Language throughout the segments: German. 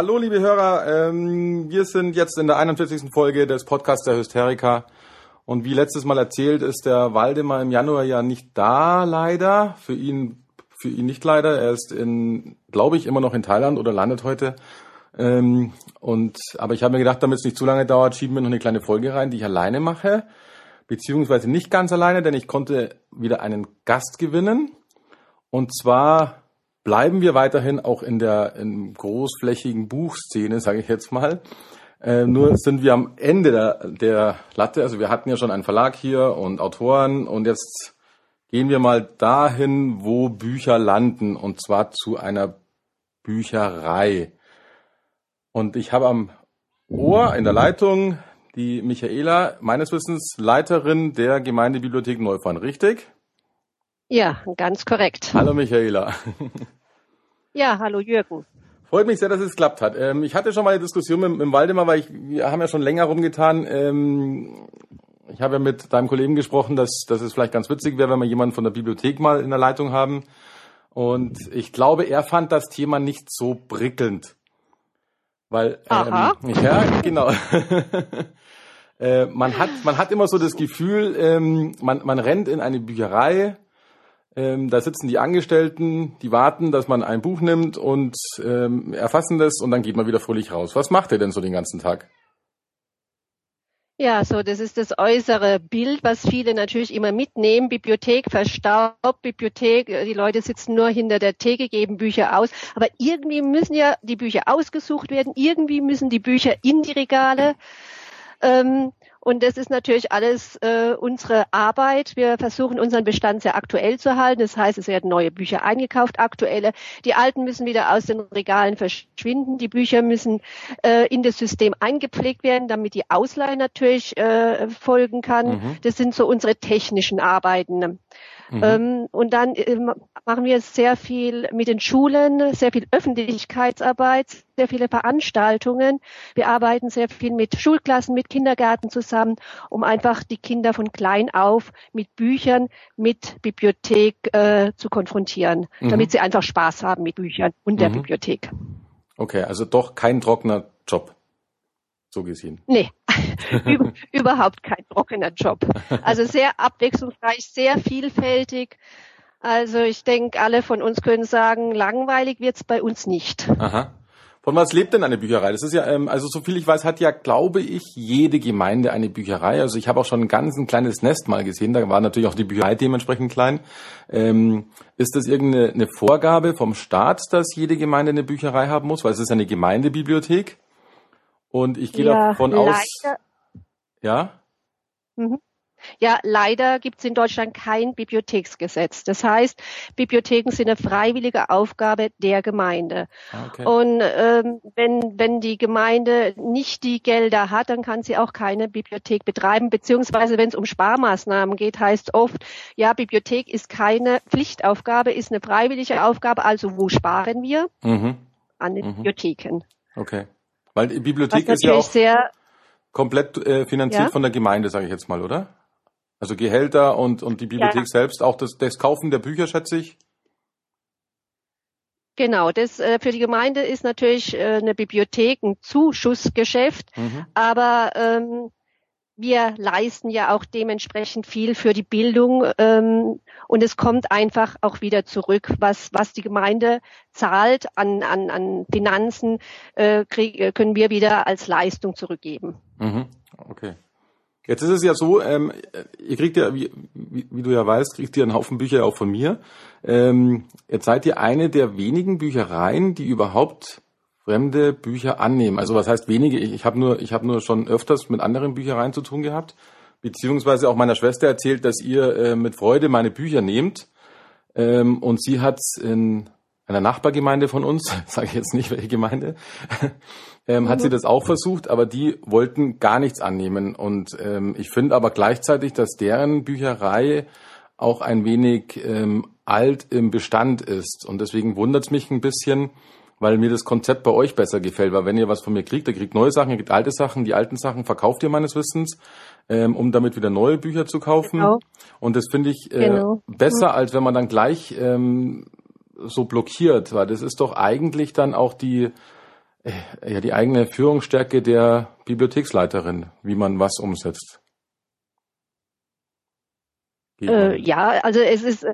Hallo liebe Hörer, ähm, wir sind jetzt in der 41. Folge des Podcasts der Hysteriker und wie letztes Mal erzählt, ist der Waldemar im Januar ja nicht da, leider. Für ihn, für ihn nicht leider. Er ist in, glaube ich, immer noch in Thailand oder landet heute. Ähm, und aber ich habe mir gedacht, damit es nicht zu lange dauert, schieben wir noch eine kleine Folge rein, die ich alleine mache, beziehungsweise nicht ganz alleine, denn ich konnte wieder einen Gast gewinnen. Und zwar bleiben wir weiterhin auch in der in großflächigen Buchszene, sage ich jetzt mal. Äh, nur sind wir am Ende der, der Latte. Also wir hatten ja schon einen Verlag hier und Autoren und jetzt gehen wir mal dahin, wo Bücher landen und zwar zu einer Bücherei. Und ich habe am Ohr in der Leitung die Michaela, meines Wissens Leiterin der Gemeindebibliothek Neufahren, richtig? Ja, ganz korrekt. Hallo Michaela. Ja, hallo Jürgen. Freut mich sehr, dass es geklappt hat. Ähm, ich hatte schon mal eine Diskussion mit, mit Waldemar, weil ich, wir haben ja schon länger rumgetan. Ähm, ich habe ja mit deinem Kollegen gesprochen, dass, dass es vielleicht ganz witzig wäre, wenn wir jemanden von der Bibliothek mal in der Leitung haben. Und ich glaube, er fand das Thema nicht so prickelnd. Weil, Aha. ähm, ja, genau. äh, man hat, man hat immer so das Gefühl, ähm, man, man rennt in eine Bücherei, ähm, da sitzen die Angestellten, die warten, dass man ein Buch nimmt und ähm, erfassen das und dann geht man wieder fröhlich raus. Was macht ihr denn so den ganzen Tag? Ja, so das ist das äußere Bild, was viele natürlich immer mitnehmen. Bibliothek verstaubt, Bibliothek, äh, die Leute sitzen nur hinter der Theke, geben Bücher aus. Aber irgendwie müssen ja die Bücher ausgesucht werden, irgendwie müssen die Bücher in die Regale. Ähm, und das ist natürlich alles äh, unsere Arbeit. Wir versuchen unseren Bestand sehr aktuell zu halten. Das heißt, es werden neue Bücher eingekauft, aktuelle. Die alten müssen wieder aus den Regalen verschwinden. Die Bücher müssen äh, in das System eingepflegt werden, damit die Ausleihe natürlich äh, folgen kann. Mhm. Das sind so unsere technischen Arbeiten. Mhm. Ähm, und dann ähm, machen wir sehr viel mit den Schulen, sehr viel Öffentlichkeitsarbeit, sehr viele Veranstaltungen. Wir arbeiten sehr viel mit Schulklassen, mit Kindergärten zusammen, um einfach die Kinder von klein auf mit Büchern, mit Bibliothek äh, zu konfrontieren, Mhm. damit sie einfach Spaß haben mit Büchern und der Mhm. Bibliothek. Okay, also doch kein trockener Job. So gesehen. Nee, über, überhaupt kein trockener Job. Also sehr abwechslungsreich, sehr vielfältig. Also ich denke, alle von uns können sagen, langweilig wird's bei uns nicht. Aha. Von was lebt denn eine Bücherei? Das ist ja, ähm, also so viel ich weiß, hat ja, glaube ich, jede Gemeinde eine Bücherei. Also ich habe auch schon ein ganz ein kleines Nest mal gesehen. Da war natürlich auch die Bücherei dementsprechend klein. Ähm, ist das irgendeine eine Vorgabe vom Staat, dass jede Gemeinde eine Bücherei haben muss? Weil es ist ja eine Gemeindebibliothek. Und ich gehe Ja, davon aus, leider- ja, Ja, leider gibt es in Deutschland kein Bibliotheksgesetz. Das heißt, Bibliotheken sind eine freiwillige Aufgabe der Gemeinde. Ah, okay. Und ähm, wenn, wenn die Gemeinde nicht die Gelder hat, dann kann sie auch keine Bibliothek betreiben. Beziehungsweise wenn es um Sparmaßnahmen geht, heißt oft, ja, Bibliothek ist keine Pflichtaufgabe, ist eine freiwillige Aufgabe. Also wo sparen wir? Mhm. An den Mhm. Bibliotheken. Okay. Weil die Bibliothek ist ja auch komplett äh, finanziert Ja. von der Gemeinde, sage ich jetzt mal, oder? Also Gehälter und, und die Bibliothek selbst, auch das, das Kaufen der Bücher, schätze ich. genau, das äh, für die Gemeinde ist natürlich äh, eine Bibliothek ein Zuschussgeschäft. Mhm. Aber ähm, wir leisten ja auch dementsprechend viel für die Bildung ähm, und es kommt einfach auch wieder zurück, was was die Gemeinde zahlt an an, an Finanzen, äh, krieg, äh, können wir wieder als Leistung zurückgeben. Mhm. Okay. Jetzt ist es ja so, ähm, ihr kriegt ja, wie, wie, du ja weißt, kriegt ihr einen Haufen Bücher auch von mir. Ähm, jetzt seid ihr eine der wenigen Büchereien, die überhaupt fremde Bücher annehmen. Also was heißt wenige? Ich, ich habe nur, ich habe nur schon öfters mit anderen Büchereien zu tun gehabt, beziehungsweise auch meiner Schwester erzählt, dass ihr äh, mit Freude meine Bücher nehmt. Ähm, und sie hat in einer Nachbargemeinde von uns, sage ich jetzt nicht welche Gemeinde, ähm, hat sie das auch versucht, aber die wollten gar nichts annehmen. Und ähm, ich finde aber gleichzeitig, dass deren Bücherei auch ein wenig ähm, alt im Bestand ist. Und deswegen wundert es mich ein bisschen, weil mir das Konzept bei euch besser gefällt. Weil wenn ihr was von mir kriegt, ihr kriegt neue Sachen, ihr kriegt alte Sachen. Die alten Sachen verkauft ihr meines Wissens, ähm, um damit wieder neue Bücher zu kaufen. Genau. Und das finde ich äh, genau. besser, als wenn man dann gleich ähm, so blockiert. Weil das ist doch eigentlich dann auch die, äh, ja, die eigene Führungsstärke der Bibliotheksleiterin, wie man was umsetzt. Äh, ja, also es ist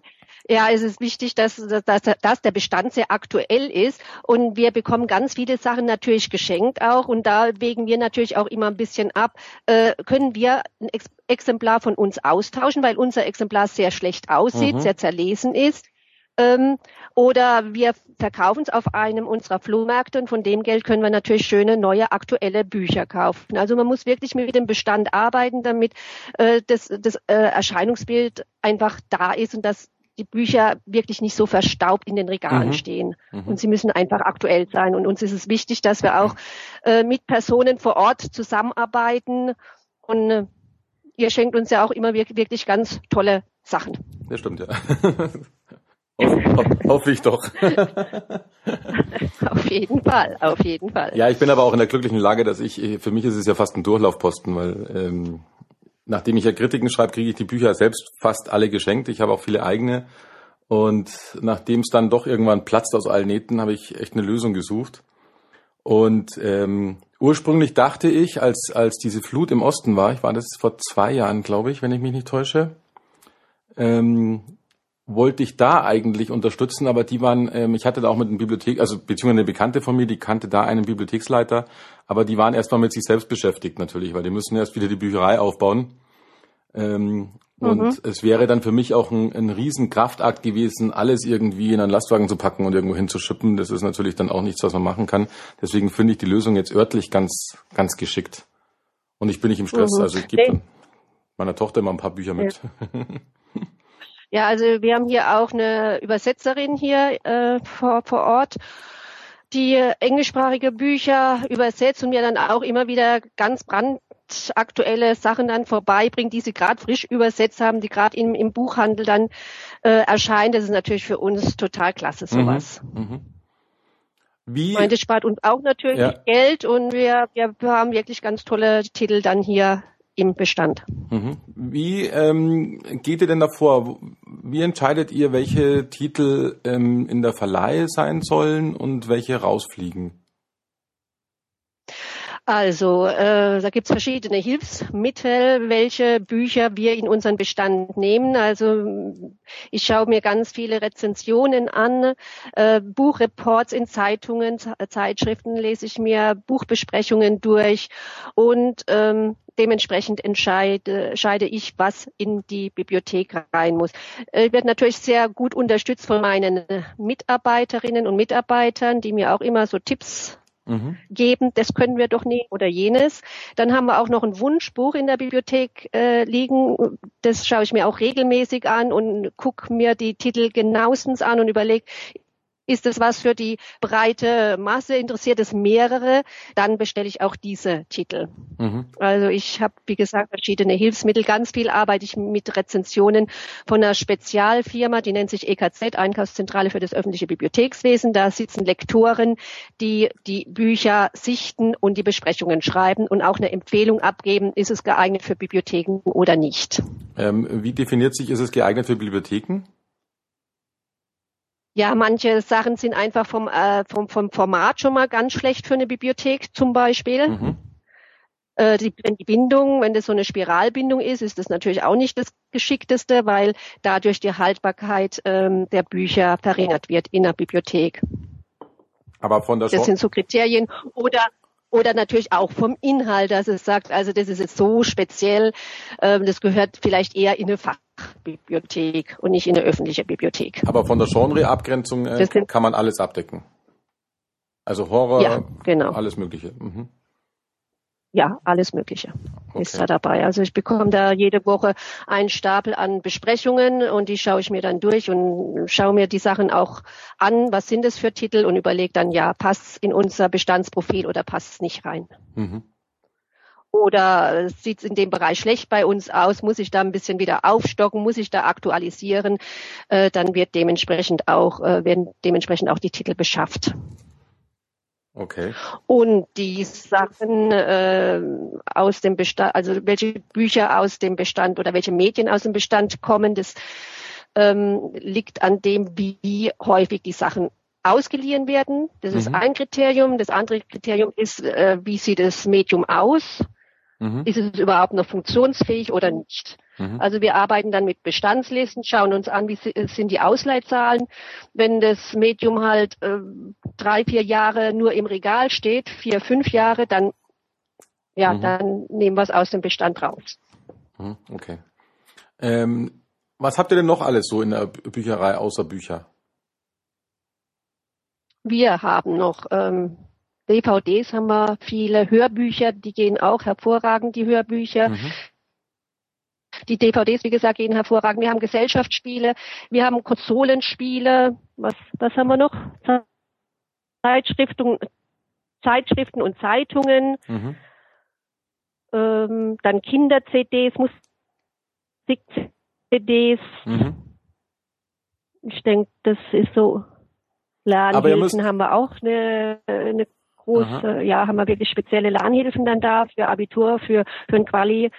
ja, es ist wichtig, dass, dass, dass der Bestand sehr aktuell ist und wir bekommen ganz viele Sachen natürlich geschenkt auch und da wägen wir natürlich auch immer ein bisschen ab, äh, können wir ein Ex Exemplar von uns austauschen, weil unser Exemplar sehr schlecht aussieht, mhm. sehr zerlesen ist. Ähm, oder wir verkaufen es auf einem unserer Flohmärkte und von dem Geld können wir natürlich schöne neue aktuelle Bücher kaufen. Also man muss wirklich mit dem Bestand arbeiten, damit äh, das, das äh, Erscheinungsbild einfach da ist und dass die Bücher wirklich nicht so verstaubt in den Regalen mhm. stehen. Mhm. Und sie müssen einfach aktuell sein. Und uns ist es wichtig, dass wir auch äh, mit Personen vor Ort zusammenarbeiten. Und äh, ihr schenkt uns ja auch immer wirklich ganz tolle Sachen. Das stimmt, ja. Hoffe ich doch. auf jeden Fall, auf jeden Fall. Ja, ich bin aber auch in der glücklichen Lage, dass ich, für mich ist es ja fast ein Durchlaufposten, weil ähm, nachdem ich ja Kritiken schreibe, kriege ich die Bücher selbst fast alle geschenkt. Ich habe auch viele eigene. Und nachdem es dann doch irgendwann platzt aus allen Nähten, habe ich echt eine Lösung gesucht. Und ähm, ursprünglich dachte ich, als, als diese Flut im Osten war, ich war das vor zwei Jahren, glaube ich, wenn ich mich nicht täusche, ähm, wollte ich da eigentlich unterstützen, aber die waren, ähm, ich hatte da auch mit einem Bibliothek, also beziehungsweise eine Bekannte von mir, die kannte da einen Bibliotheksleiter, aber die waren erstmal mit sich selbst beschäftigt natürlich, weil die müssen erst wieder die Bücherei aufbauen. Ähm, mhm. Und es wäre dann für mich auch ein, ein riesen Kraftakt gewesen, alles irgendwie in einen Lastwagen zu packen und irgendwo hinzuschippen. Das ist natürlich dann auch nichts, was man machen kann. Deswegen finde ich die Lösung jetzt örtlich ganz, ganz geschickt. Und ich bin nicht im Stress, mhm. also ich gebe meiner Tochter immer ein paar Bücher mit. Ja. Ja, also wir haben hier auch eine Übersetzerin hier äh, vor, vor Ort, die englischsprachige Bücher übersetzt und mir dann auch immer wieder ganz brandaktuelle Sachen dann vorbeibringt, die sie gerade frisch übersetzt haben, die gerade im, im Buchhandel dann äh, erscheinen. Das ist natürlich für uns total klasse, mhm, sowas. Mhm. Wie? Ich meine, das spart uns auch natürlich ja. Geld und wir, wir haben wirklich ganz tolle Titel dann hier im Bestand. Mhm. Wie ähm, geht ihr denn davor? Wie entscheidet ihr, welche Titel ähm, in der Verleihe sein sollen und welche rausfliegen? Also äh, da gibt's verschiedene Hilfsmittel, welche Bücher wir in unseren Bestand nehmen. Also ich schaue mir ganz viele Rezensionen an, äh, Buchreports in Zeitungen, Zeitschriften lese ich mir, Buchbesprechungen durch und ähm, dementsprechend entscheide, entscheide ich, was in die Bibliothek rein muss. Ich werde natürlich sehr gut unterstützt von meinen Mitarbeiterinnen und Mitarbeitern, die mir auch immer so Tipps mhm. geben, das können wir doch nehmen oder jenes. Dann haben wir auch noch ein Wunschbuch in der Bibliothek äh, liegen. Das schaue ich mir auch regelmäßig an und gucke mir die Titel genauestens an und überlege, ist es was für die breite Masse? Interessiert es mehrere? Dann bestelle ich auch diese Titel. Mhm. Also ich habe, wie gesagt, verschiedene Hilfsmittel. Ganz viel arbeite ich mit Rezensionen von einer Spezialfirma, die nennt sich EKZ, Einkaufszentrale für das öffentliche Bibliothekswesen. Da sitzen Lektoren, die die Bücher sichten und die Besprechungen schreiben und auch eine Empfehlung abgeben, ist es geeignet für Bibliotheken oder nicht. Ähm, wie definiert sich, ist es geeignet für Bibliotheken? Ja, manche Sachen sind einfach vom, äh, vom, vom Format schon mal ganz schlecht für eine Bibliothek zum Beispiel. Mhm. Äh, die, wenn die Bindung, wenn das so eine Spiralbindung ist, ist das natürlich auch nicht das Geschickteste, weil dadurch die Haltbarkeit ähm, der Bücher verringert wird in der Bibliothek. Aber von der Das sind so Kriterien. Oder oder natürlich auch vom Inhalt, dass es sagt, also das ist jetzt so speziell, ähm, das gehört vielleicht eher in eine Fachbibliothek und nicht in eine öffentliche Bibliothek. Aber von der Genreabgrenzung äh, Das kann man alles abdecken. Also Horror, Ja, genau. alles Mögliche. Mhm. Ja, alles Mögliche ist Okay. da dabei. Also ich bekomme da jede Woche einen Stapel an Besprechungen und die schaue ich mir dann durch und schaue mir die Sachen auch an, was sind es für Titel und überlege dann, ja, passt in unser Bestandsprofil oder passt es nicht rein. Mhm. Oder sieht es in dem Bereich schlecht bei uns aus? Muss ich da ein bisschen wieder aufstocken? Muss ich da aktualisieren? Äh, dann wird dementsprechend auch, äh, werden dementsprechend auch die Titel beschafft. Okay. Und die Sachen äh, aus dem Bestand, also welche Bücher aus dem Bestand oder welche Medien aus dem Bestand kommen, das ähm, liegt an dem, wie häufig die Sachen ausgeliehen werden. Das ist Mhm. ein Kriterium. Das andere Kriterium ist, äh, wie sieht das Medium aus? Mhm. Ist es überhaupt noch funktionsfähig oder nicht? Mhm. Also wir arbeiten dann mit Bestandslisten, schauen uns an, wie si- sind die Ausleitzahlen. Wenn das Medium halt äh, drei, vier Jahre nur im Regal steht, vier, fünf Jahre, dann ja, Mhm. dann nehmen wir es aus dem Bestand raus. Mhm. Okay. Ähm, was habt ihr denn noch alles so in der Bü- Bücherei außer Bücher? Wir haben noch ähm, DVDs, haben wir viele Hörbücher, die gehen auch hervorragend, die Hörbücher. Mhm. Die DVDs, wie gesagt, gehen hervorragend. Wir haben Gesellschaftsspiele, wir haben Konsolenspiele. Was, was haben wir noch? Zeitschriften, Zeitschriften und Zeitungen. Mhm. Ähm, dann Kinder-CDs, Musik-CDs. Mhm. Ich denke, das ist so. Lernhilfen haben wir auch eine, eine große, Aha. ja, haben wir wirklich spezielle Lernhilfen dann da für Abitur, für, für ein Quali,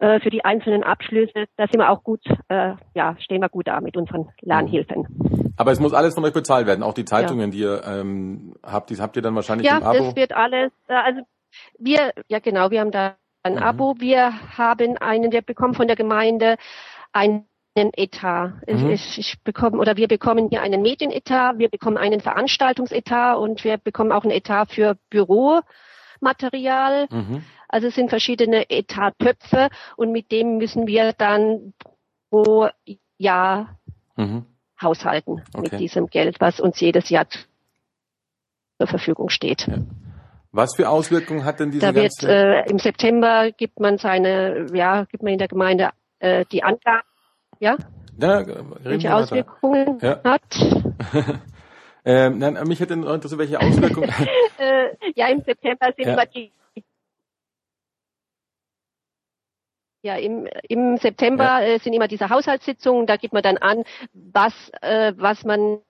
äh, für die einzelnen Abschlüsse. Da sind wir auch gut, äh, ja, stehen wir gut da mit unseren Lernhilfen. Aber es muss alles von euch bezahlt werden, auch die Zeitungen, die ihr ähm, habt, die habt ihr dann wahrscheinlich Ja, im Abo. das wird alles, äh, also wir, ja genau, wir haben da ein Mhm. Abo. Wir haben einen, wir bekommen von der Gemeinde einen Etat. Mhm. Ich, ich bekomme, oder wir bekommen hier einen Medienetat, wir bekommen einen Veranstaltungsetat und wir bekommen auch einen Etat für Büromaterial. Mhm. Also es sind verschiedene Etattöpfe und mit dem müssen wir dann pro Jahr Mhm. haushalten Okay. mit diesem Geld, was uns jedes Jahr zur Verfügung steht. Was für Auswirkungen hat denn diese Da wird ganze äh, im September gibt man seine, ja, gibt man in der Gemeinde äh, die Angaben, ja, ja, reden welche wir. Auswirkungen Ja. hat. Ähm, nein, mich hätte interessiert, welche Auswirkungen. Äh, ja, im September sind Ja. immer die ja, im, im September äh, sind immer diese Haushaltssitzungen, da gibt man dann an, was, äh, was man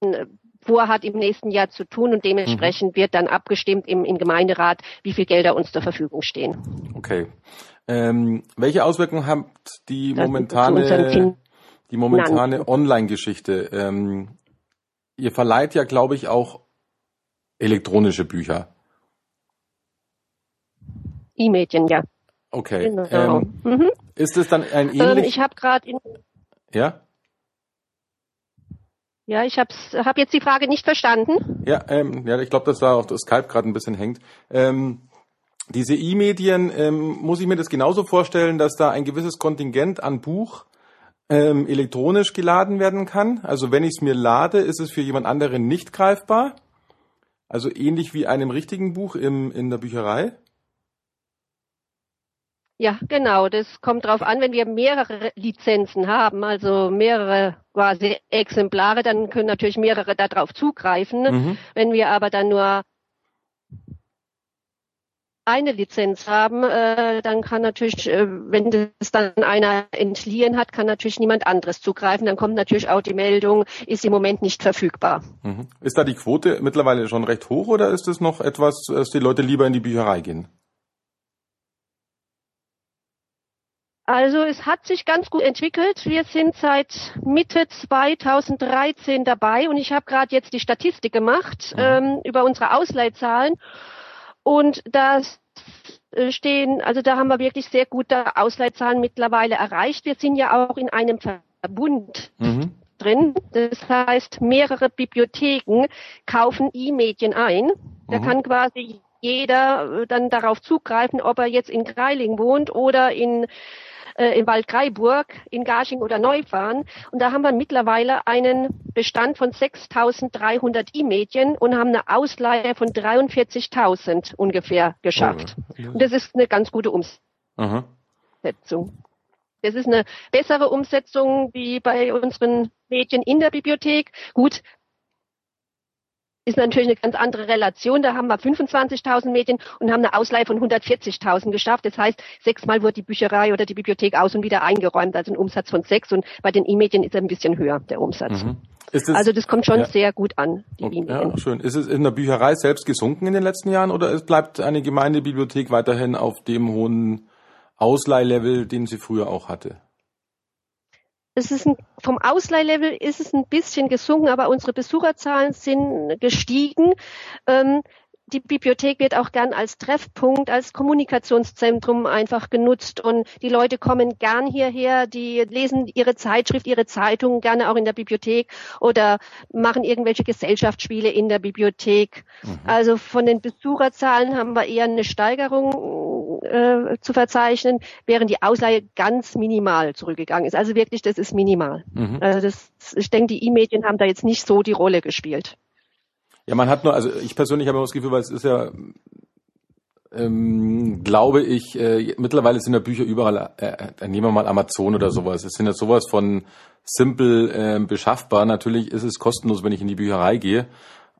äh, vorhat im nächsten Jahr zu tun und dementsprechend wird dann abgestimmt im, im Gemeinderat, wie viel Gelder uns zur Verfügung stehen. Okay. Ähm, welche Auswirkungen hat die momentane, die momentane Online-Geschichte? Ähm, ihr verleiht ja, glaube ich, auch elektronische Bücher. E-Medien, ja. Okay. Genau. Ähm, mhm. ist es dann ein ähm, ähnlich? ich habe gerade in ja? Ja, ich habe hab jetzt die Frage nicht verstanden. Ja, ähm, ja, ich glaube, dass da auch das Skype gerade ein bisschen hängt. Ähm, diese E-Medien, ähm, muss ich mir das genauso vorstellen, dass da ein gewisses Kontingent an Buch ähm, elektronisch geladen werden kann? Also wenn ich es mir lade, ist es für jemand anderen nicht greifbar? Also ähnlich wie einem richtigen Buch im, in der Bücherei? Ja, genau. Das kommt drauf an, wenn wir mehrere Lizenzen haben, also mehrere quasi Exemplare, dann können natürlich mehrere darauf zugreifen. Mhm. Wenn wir aber dann nur eine Lizenz haben, äh, dann kann natürlich, äh, wenn das dann einer entliehen hat, kann natürlich niemand anderes zugreifen. Dann kommt natürlich auch die Meldung, ist im Moment nicht verfügbar. Mhm. Ist da die Quote mittlerweile schon recht hoch oder ist es noch etwas, dass die Leute lieber in die Bücherei gehen? Also es hat sich ganz gut entwickelt. Wir sind seit Mitte 2013 dabei und ich habe gerade jetzt die Statistik gemacht Mhm. ähm, über unsere Ausleihzahlen und das stehen, also da haben wir wirklich sehr gute Ausleihzahlen mittlerweile erreicht. Wir sind ja auch in einem Verbund mhm. drin. Das heißt, mehrere Bibliotheken kaufen E-Medien ein. Da mhm. kann quasi jeder äh, dann darauf zugreifen, ob er jetzt in Greiling wohnt oder in äh, in Waldkraiburg, in Garching oder Neufahren. Und da haben wir mittlerweile einen Bestand von 6.300 E-Medien und haben eine Ausleihe von 43.000 ungefähr geschafft. Oh, und das ist eine ganz gute Umsetzung. Aha. Das ist eine bessere Umsetzung wie bei unseren Medien in der Bibliothek. Gut, ist natürlich eine ganz andere Relation. Da haben wir 25.000 Medien und haben eine Ausleihe von 140.000 geschafft. Das heißt, sechsmal wurde die Bücherei oder die Bibliothek aus und wieder eingeräumt, also ein Umsatz von sechs. Und bei den E-Medien ist er ein bisschen höher, der Umsatz. Mhm. Das, also das kommt schon ja. sehr gut an, die okay, E-Medien. Ja, schön. Ist es in der Bücherei selbst gesunken in den letzten Jahren oder es bleibt eine Gemeindebibliothek weiterhin auf dem hohen Ausleihlevel, den sie früher auch hatte? Es ist ein, vom Ausleihlevel ist es ein bisschen gesunken, aber unsere Besucherzahlen sind gestiegen. Ähm, die Bibliothek wird auch gern als Treffpunkt, als Kommunikationszentrum einfach genutzt und die Leute kommen gern hierher, die lesen ihre Zeitschrift, ihre Zeitung gerne auch in der Bibliothek oder machen irgendwelche Gesellschaftsspiele in der Bibliothek. Mhm. Also von den Besucherzahlen haben wir eher eine Steigerung äh, zu verzeichnen, während die Ausleihe ganz minimal zurückgegangen ist. Also wirklich, das ist minimal. Mhm. Also das, ich denke, die E-Medien haben da jetzt nicht so die Rolle gespielt. Ja, man hat nur, also ich persönlich habe immer das Gefühl, weil es ist ja, ähm, glaube ich, äh, mittlerweile sind ja Bücher überall, äh, äh, nehmen wir mal Amazon oder sowas. Es sind ja sowas von simpel äh, beschaffbar. Natürlich ist es kostenlos, wenn ich in die Bücherei gehe.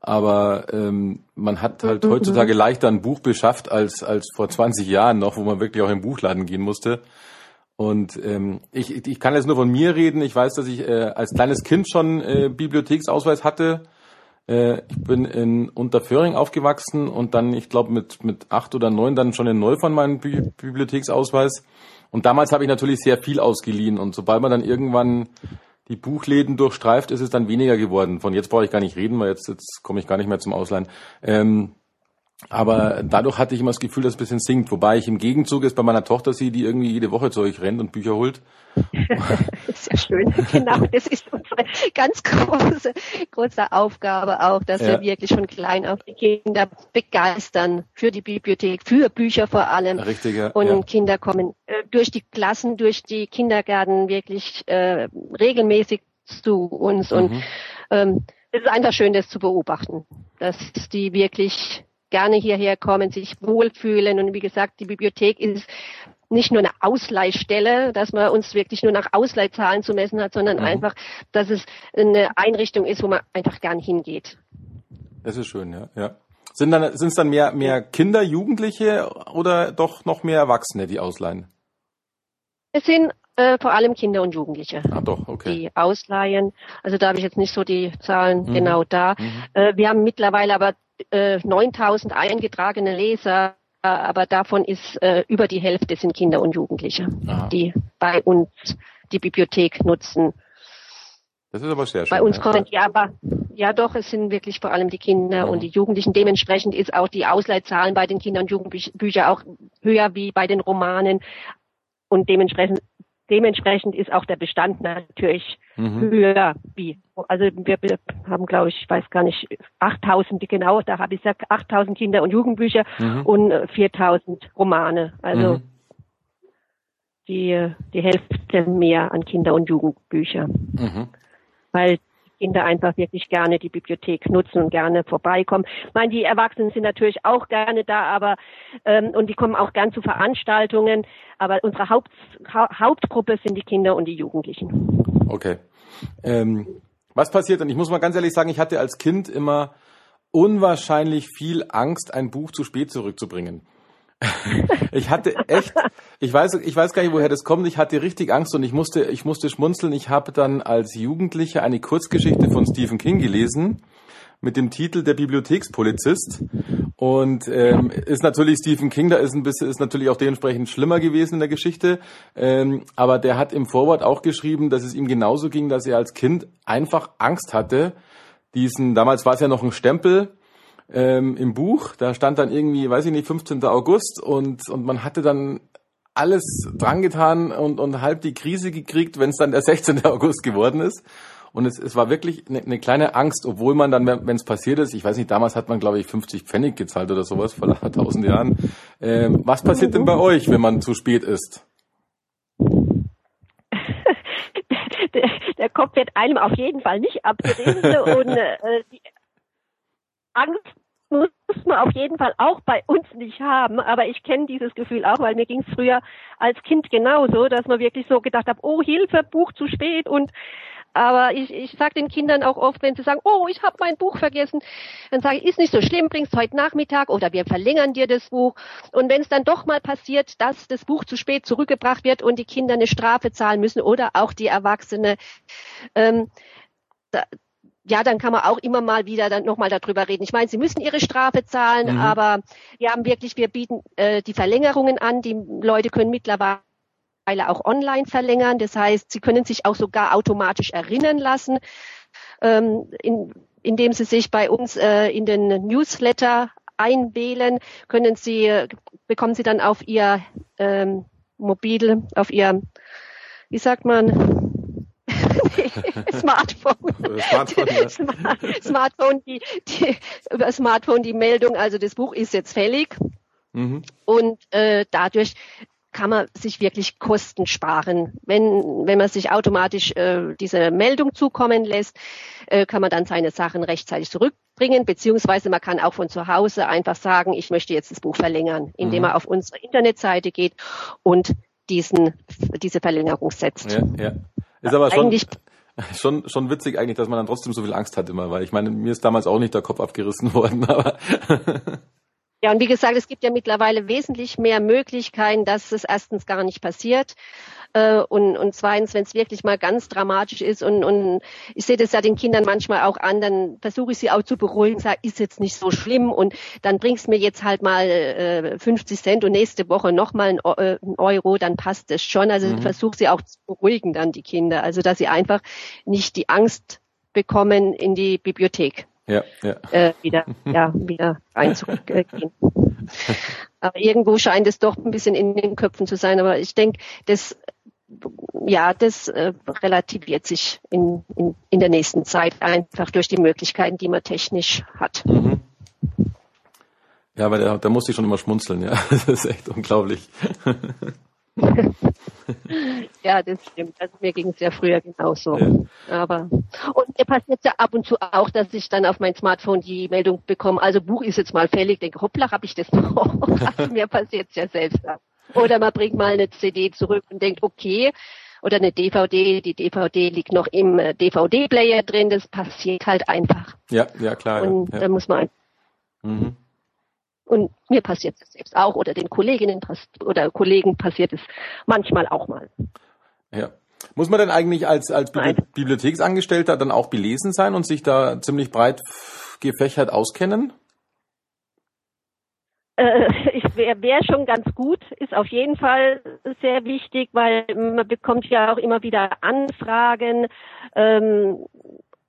Aber ähm, man hat halt mhm. heutzutage leichter ein Buch beschafft als, als vor 20 Jahren noch, wo man wirklich auch im Buchladen gehen musste. Und ähm, ich, ich kann jetzt nur von mir reden. Ich weiß, dass ich äh, als kleines Kind schon äh, Bibliotheksausweis hatte äh, ich bin in Unterföhring aufgewachsen und dann, ich glaube, mit, mit acht oder neun dann schon in Neufahren meinen Bi Bibliotheksausweis. Und damals habe ich natürlich sehr viel ausgeliehen. Und sobald man dann irgendwann die Buchläden durchstreift, ist es dann weniger geworden. Von jetzt brauche ich gar nicht reden, weil jetzt, jetzt komme ich gar nicht mehr zum Ausleihen. Ähm, aber dadurch hatte ich immer das Gefühl, dass es ein bisschen sinkt. Wobei ich im Gegenzug jetzt bei meiner Tochter sehe, die irgendwie jede Woche zu euch rennt und Bücher holt. ist ja schön. Genau, das ist unsere ganz große, große Aufgabe auch, dass ja. wir wirklich schon klein auf die Kinder begeistern für die Bibliothek, für Bücher vor allem. Richtig, ja. Und ja. Kinder kommen äh, durch die Klassen, durch die Kindergärten wirklich äh, regelmäßig zu uns. Mhm. Und ähm, es ist einfach schön, das zu beobachten, dass die wirklich gerne hierher kommen, sich wohlfühlen. Und wie gesagt, die Bibliothek ist nicht nur eine Ausleihstelle, dass man uns wirklich nur nach Ausleihzahlen zu messen hat, sondern mhm. einfach, dass es eine Einrichtung ist, wo man einfach gern hingeht. Das ist schön, ja. ja. Sind dann sind es dann mehr mehr Kinder, Jugendliche oder doch noch mehr Erwachsene, die ausleihen? Es sind äh, vor allem Kinder und Jugendliche, ah, doch, okay. die ausleihen. Also da habe ich jetzt nicht so die Zahlen mhm. genau da. Mhm. Äh, wir haben mittlerweile aber äh, 9000 eingetragene Leser, aber davon ist äh, über die Hälfte sind Kinder und Jugendliche, Aha. die bei uns die Bibliothek nutzen. Das ist aber sehr schön. Bei uns kommen ja, aber ja doch, es sind wirklich vor allem die Kinder ja. und die Jugendlichen. Dementsprechend ist auch die Ausleihzahlen bei den Kinder- und Jugendbüchern auch höher wie bei den Romanen. Und dementsprechend dementsprechend ist auch der Bestand natürlich mhm. höher wie. Also wir haben, glaube ich, ich weiß gar nicht, 8000 genau, da habe ich gesagt, 8000 Kinder- und Jugendbücher mhm. und 4000 Romane. Also mhm. die, die Hälfte mehr an Kinder- und Jugendbücher. Mhm. Weil Kinder einfach wirklich gerne die Bibliothek nutzen und gerne vorbeikommen. Ich meine, die Erwachsenen sind natürlich auch gerne da, aber ähm, und die kommen auch gern zu Veranstaltungen. Aber unsere Haupt, ha Hauptgruppe sind die Kinder und die Jugendlichen. Okay. Ähm, was passiert? Und ich muss mal ganz ehrlich sagen, ich hatte als Kind immer unwahrscheinlich viel Angst, ein Buch zu spät zurückzubringen. ich hatte echt, ich weiß, ich weiß gar nicht, woher das kommt. Ich hatte richtig Angst und ich musste, ich musste schmunzeln. Ich habe dann als Jugendlicher eine Kurzgeschichte von Stephen King gelesen mit dem Titel Der Bibliothekspolizist. Und ähm, ist natürlich Stephen King, da ist ein bisschen, ist natürlich auch dementsprechend schlimmer gewesen in der Geschichte. Ähm, aber der hat im Vorwort auch geschrieben, dass es ihm genauso ging, dass er als Kind einfach Angst hatte, diesen, damals war es ja noch ein Stempel, ähm, im Buch. Da stand dann irgendwie, weiß ich nicht, 15. August und, und man hatte dann alles drangetan und, und halb die Krise gekriegt, wenn es dann der 16. August geworden ist. Und es, es war wirklich eine, eine kleine Angst, obwohl man dann, wenn es passiert ist, ich weiß nicht, damals hat man, glaube ich, 50 Pfennig gezahlt oder sowas vor tausend Jahren. Ähm, was passiert denn bei euch, wenn man zu spät ist? der, Kopf wird einem auf jeden Fall nicht abgerissen und äh, die Angst muss man auf jeden Fall auch bei uns nicht haben. Aber ich kenne dieses Gefühl auch, weil mir ging es früher als Kind genauso, dass man wirklich so gedacht hat, oh Hilfe, Buch zu spät und aber ich, ich sage den Kindern auch oft, wenn sie sagen, oh, ich habe mein Buch vergessen, dann sage ich, ist nicht so schlimm, bringst heute Nachmittag oder wir verlängern dir das Buch. Und wenn es dann doch mal passiert, dass das Buch zu spät zurückgebracht wird und die Kinder eine Strafe zahlen müssen oder auch die Erwachsene, ähm, da, ja, dann kann man auch immer mal wieder dann nochmal darüber reden. Ich meine, sie müssen ihre Strafe zahlen, mhm. aber wir haben wirklich, wir bieten äh, die Verlängerungen an. Die Leute können mittlerweile auch online verlängern. Das heißt, sie können sich auch sogar automatisch erinnern lassen, ähm, in, indem sie sich bei uns äh, in den Newsletter einwählen, können sie, bekommen sie dann auf ihr ähm, Mobil, auf ihr, wie sagt man, Smartphone. Smartphone, ja. Smartphone, die, die, über Smartphone die Meldung, also das Buch ist jetzt fällig. Mhm. Und äh, dadurch kann man sich wirklich Kosten sparen. Wenn, wenn man sich automatisch äh, diese Meldung zukommen lässt, äh, kann man dann seine Sachen rechtzeitig zurückbringen, beziehungsweise man kann auch von zu Hause einfach sagen, ich möchte jetzt das Buch verlängern, indem mhm. man auf unsere Internetseite geht und diesen, diese Verlängerung setzt. Ja, ja. Ist aber schon, Eigentlich schon, schon witzig eigentlich, dass man dann trotzdem so viel Angst hat immer, weil ich meine, mir ist damals auch nicht der Kopf abgerissen worden, aber. Ja, und wie gesagt, es gibt ja mittlerweile wesentlich mehr Möglichkeiten, dass es erstens gar nicht passiert. Äh, und, und zweitens, wenn es wirklich mal ganz dramatisch ist und, und ich sehe das ja den Kindern manchmal auch an, dann versuche ich sie auch zu beruhigen, sage, ist jetzt nicht so schlimm und dann bringst mir jetzt halt mal äh, 50 Cent und nächste Woche nochmal ein, äh, ein Euro, dann passt es schon. Also mhm. versuche sie auch zu beruhigen dann die Kinder, also dass sie einfach nicht die Angst bekommen in die Bibliothek ja, ja. Äh, wieder, ja, wieder reinzugehen. aber irgendwo scheint es doch ein bisschen in den Köpfen zu sein. Aber ich denke, das, ja, das äh, relativiert sich in, in, in der nächsten Zeit einfach durch die Möglichkeiten, die man technisch hat. Mhm. Ja, aber da, da musste ich schon immer schmunzeln, ja. Das ist echt unglaublich. ja, das stimmt. Also mir ging es ja früher genauso. Ja. Aber und mir passiert ja ab und zu auch, dass ich dann auf mein Smartphone die Meldung bekomme, also Buch ist jetzt mal fällig, denke, hoppla, habe ich das noch? also mir passiert es ja selbst. Oder man bringt mal eine CD zurück und denkt, okay, oder eine DVD, die DVD liegt noch im äh, DVD-Player drin, das passiert halt einfach. Ja, ja, klar. Und ja. da muss man mhm. Und mir passiert es selbst auch oder den Kolleginnen oder Kollegen passiert es manchmal auch mal. Ja. Muss man denn eigentlich als, als Bibliotheksangestellter dann auch belesen sein und sich da ziemlich breit gefächert auskennen? Äh, wäre wär schon ganz gut, ist auf jeden Fall sehr wichtig, weil man bekommt ja auch immer wieder Anfragen. Ähm,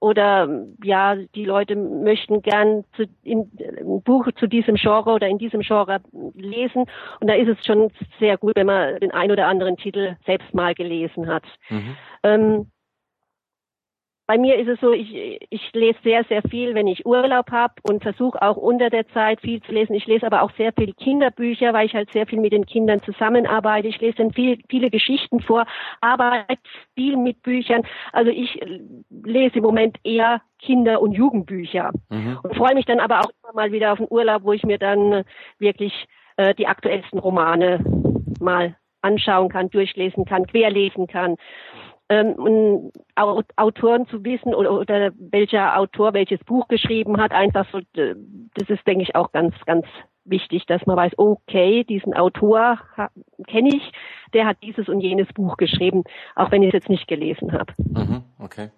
oder ja, die Leute möchten gern zu, in, ein Buch zu diesem Genre oder in diesem Genre lesen. Und da ist es schon sehr gut, wenn man den ein oder anderen Titel selbst mal gelesen hat. Mhm. Ähm, bei mir ist es so, ich, ich lese sehr, sehr viel, wenn ich Urlaub habe und versuche auch unter der Zeit viel zu lesen. Ich lese aber auch sehr viele Kinderbücher, weil ich halt sehr viel mit den Kindern zusammenarbeite. Ich lese dann viel, viele Geschichten vor, arbeite viel mit Büchern. Also ich lese im Moment eher Kinder- und Jugendbücher mhm. und freue mich dann aber auch immer mal wieder auf einen Urlaub, wo ich mir dann wirklich äh, die aktuellsten Romane mal anschauen kann, durchlesen kann, querlesen kann ähm, Autoren zu wissen oder, oder welcher Autor welches Buch geschrieben hat, einfach so, das ist, denke ich, auch ganz, ganz wichtig, dass man weiß, okay, diesen Autor kenne ich, der hat dieses und jenes Buch geschrieben, auch wenn ich es jetzt nicht gelesen habe. Mhm, okay.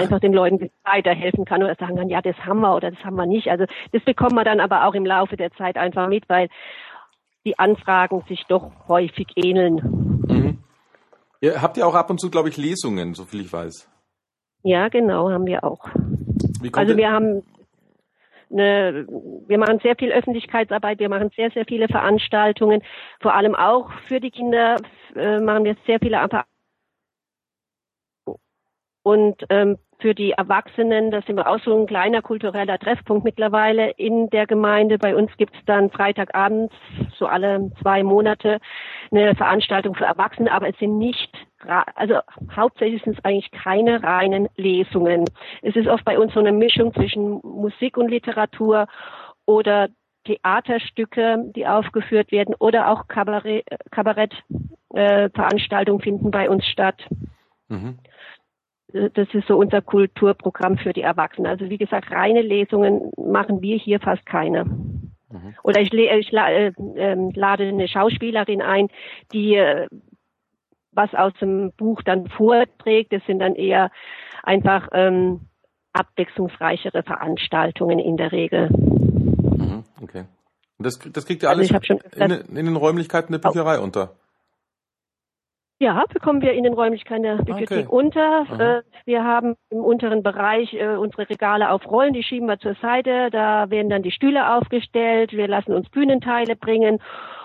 einfach den Leuten weiterhelfen kann oder sagen kann, ja, das haben wir oder das haben wir nicht. Also das bekommt man dann aber auch im Laufe der Zeit einfach mit, weil die Anfragen sich doch häufig ähneln. Mhm. Ihr habt ja auch ab und zu, glaube ich, Lesungen, so viel ich weiß. Ja, genau, haben wir auch. also wir haben eine, wir machen sehr viel Öffentlichkeitsarbeit, wir machen sehr, sehr viele Veranstaltungen, vor allem auch für die Kinder äh, machen wir sehr viele Veranstaltungen. Und ähm, für die Erwachsenen, das sind wir auch so ein kleiner kultureller Treffpunkt mittlerweile in der Gemeinde. Bei uns gibt's dann Freitagabends, so alle zwei Monate, eine Veranstaltung für Erwachsene, aber es sind nicht, also hauptsächlich sind es eigentlich keine reinen Lesungen. Es ist oft bei uns so eine Mischung zwischen Musik und Literatur oder Theaterstücke, die aufgeführt werden oder auch Kabarett-Veranstaltungen äh, finden bei uns statt. Mhm das ist so unser Kulturprogramm für die Erwachsenen. Also wie gesagt, reine Lesungen machen wir hier fast keine. Mhm. Oder ich, ich äh, ähm, lade eine Schauspielerin ein, die äh, was aus dem Buch dann vorträgt. Das sind dann eher einfach ähm, abwechslungsreichere Veranstaltungen in der Regel. Mhm, okay. Und das, das kriegt ihr also alles also in, in, den Räumlichkeiten der Bücherei unter? Ja, bekommen wir in den Räumlichkeiten der Bibliothek okay. unter. Äh, wir haben im unteren Bereich äh, unsere Regale auf Rollen, die schieben wir zur Seite. Da werden dann die Stühle aufgestellt. Wir lassen uns Bühnenteile bringen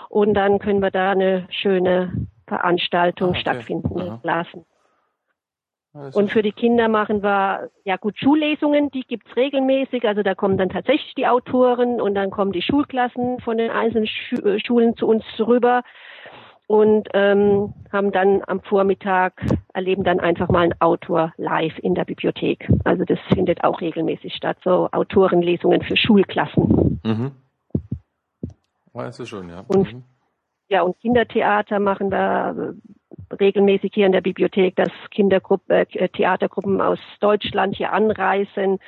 und dann können wir da eine schöne Veranstaltung ah, okay. stattfinden Aha. lassen. Und für die Kinder machen wir, ja gut, Schullesungen, die gibt's regelmäßig. Also da kommen dann tatsächlich die Autoren und dann kommen die Schulklassen von den einzelnen Schulen zu uns rüber und ähm, haben dann am Vormittag erleben dann einfach mal einen Autor live in der Bibliothek. Also das findet auch regelmäßig statt, so Autorenlesungen für Schulklassen. Mhm. Weißt du schon, ja. Und, mhm. Ja, und Kindertheater machen wir regelmäßig hier in der Bibliothek, dass Kindergruppen, äh, Theatergruppen aus Deutschland hier anreisen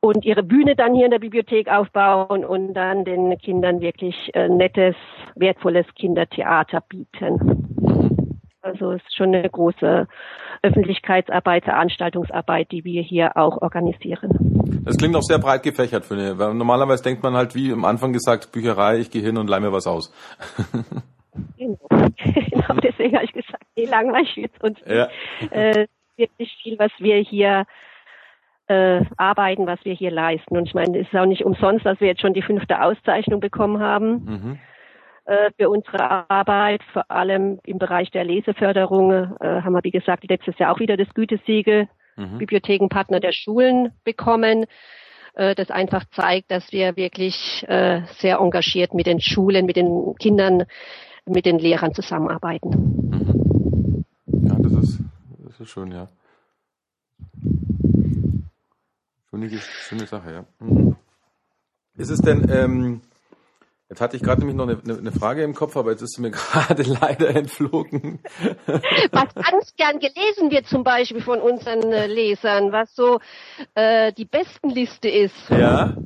und ihre Bühne dann hier in der Bibliothek aufbauen und dann den Kindern wirklich äh, nettes, wertvolles Kindertheater bieten. Also es ist schon eine große Öffentlichkeitsarbeit, Veranstaltungsarbeit, die wir hier auch organisieren. Das klingt auch sehr breit gefächert für eine, weil normalerweise denkt man halt, wie am Anfang gesagt, Bücherei, ich gehe hin und leih mir was aus. genau. genau, deswegen habe ich gesagt, nee, langweilig wird uns ja. äh, wirklich viel, was wir hier äh, arbeiten, was wir hier leisten. Und ich meine, es ist auch nicht umsonst, dass wir jetzt schon die fünfte Auszeichnung bekommen haben mhm. äh, für unsere Arbeit, vor allem im Bereich der Leseförderung. Äh, haben wir, wie gesagt, letztes Jahr auch wieder das Gütesiegel mhm. Bibliothekenpartner der Schulen bekommen äh, das einfach zeigt, dass wir wirklich äh, sehr engagiert mit den Schulen, mit den Kindern, mit den Lehrern zusammenarbeiten. Mhm. Ja, das ist, das ist schön, ja. Schöne, schöne Sache, ja. Mhm. Ist es denn, ähm, jetzt hatte ich gerade nämlich noch eine, eine, Frage im Kopf, aber jetzt ist sie mir gerade leider entflogen. Was ganz gern gelesen wird zum Beispiel von unseren äh, Lesern, was so äh, die Bestenliste ist. Ja.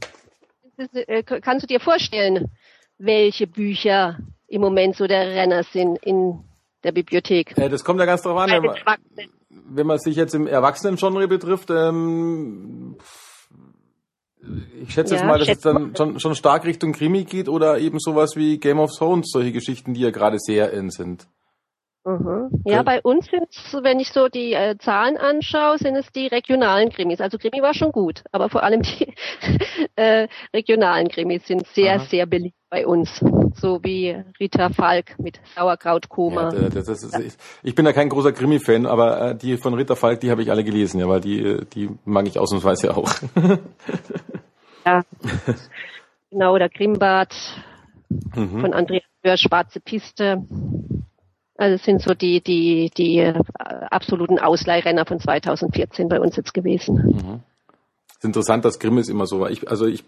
Ist, äh, kannst du dir vorstellen, welche Bücher im Moment so der Renner sind in der Bibliothek? Ja, das kommt ja ganz drauf an wenn man sich jetzt im Erwachsenen-Genre betrifft, ähm, ich schätze ja, jetzt mal, dass es dann schon, schon stark Richtung Krimi geht oder eben sowas wie Game of Thrones, solche Geschichten, die ja gerade sehr in sind. Mhm. Ja, bei uns sind es, wenn ich so die äh, Zahlen anschaue, sind es die regionalen Krimis. Also Krimi war schon gut, aber vor allem die äh, regionalen Krimis sind sehr, Aha. sehr beliebt bei uns. So wie Rita Falk mit Sauerkrautkoma. Ja, das, das ist, ich bin da kein großer Krimi-Fan, aber äh, die von Rita Falk, die habe ich alle gelesen, ja, weil die, die mag ich ausnahmsweise auch. ja, genau, der Grimbad mhm. von Andreas Böhr, Schwarze Piste. Also es sind so die, die, die äh, absoluten Ausleihrenner von 2014 bei uns jetzt gewesen. Mhm. Es ist interessant, dass Grimmis immer so war. Ich, also ich,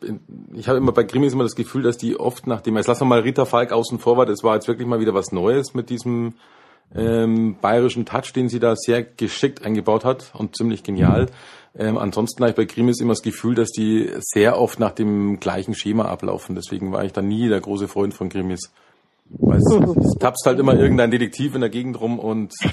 ich habe immer bei Grimmis immer das Gefühl, dass die oft nachdem, jetzt lassen wir mal Rita Falk außen vor war, das war jetzt wirklich mal wieder was Neues mit diesem ähm, bayerischen Touch, den sie da sehr geschickt eingebaut hat und ziemlich genial. Ähm, ansonsten habe ich bei Grimis immer das Gefühl, dass die sehr oft nach dem gleichen Schema ablaufen. Deswegen war ich da nie der große Freund von Grimis. Weil es, es tapst halt immer irgendein Detektiv in der Gegend rum und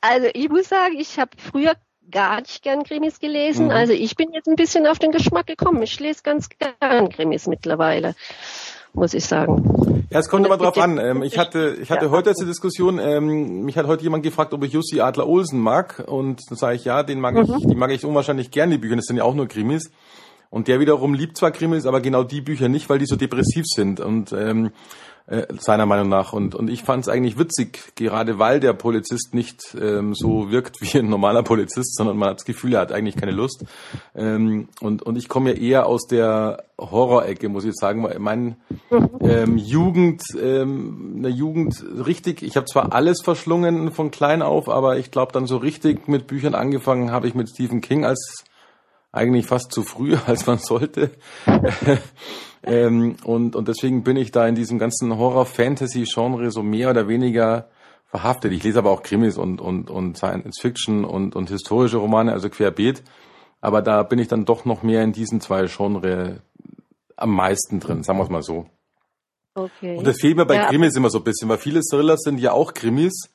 Also ich muss sagen, ich habe früher gar nicht gern Krimis gelesen. Mhm. Also ich bin jetzt ein bisschen auf den Geschmack gekommen. Ich lese ganz gern Krimis mittlerweile. muss ich sagen. Ja, es kommt immer drauf an. Ähm, ich hatte, ich hatte ja. heute diese Diskussion, ähm, mich hat heute jemand gefragt, ob ich Jussi Adler Olsen mag. Und dann sage ich, ja, den mag mhm. ich, die mag ich unwahrscheinlich gern, die Bücher. Das sind ja auch nur Krimis. Und der wiederum liebt zwar Krimis, aber genau die Bücher nicht, weil die so depressiv sind. Und ähm, äh, seiner Meinung nach. Und, und ich fand es eigentlich witzig, gerade weil der Polizist nicht ähm, so wirkt wie ein normaler Polizist, sondern man hat das Gefühl, er hat eigentlich keine Lust. Ähm, und, und ich komme ja eher aus der Horrorecke, muss ich sagen. Mein ähm, Jugend, ähm, eine Jugend richtig, ich habe zwar alles verschlungen von klein auf, aber ich glaube dann so richtig mit Büchern angefangen habe ich mit Stephen King als eigentlich fast zu früh, als man sollte. ähm, und, und deswegen bin ich da in diesem ganzen Horror-Fantasy-Genre so mehr oder weniger verhaftet. Ich lese aber auch Krimis und, und, und Science Fiction und, und historische Romane, also querbeet. Aber da bin ich dann doch noch mehr in diesen zwei Genre am meisten drin, sagen wir es mal so. Okay. Und das fehlt mir bei ja. Krimis immer so ein bisschen, weil viele Thriller sind ja auch Krimis,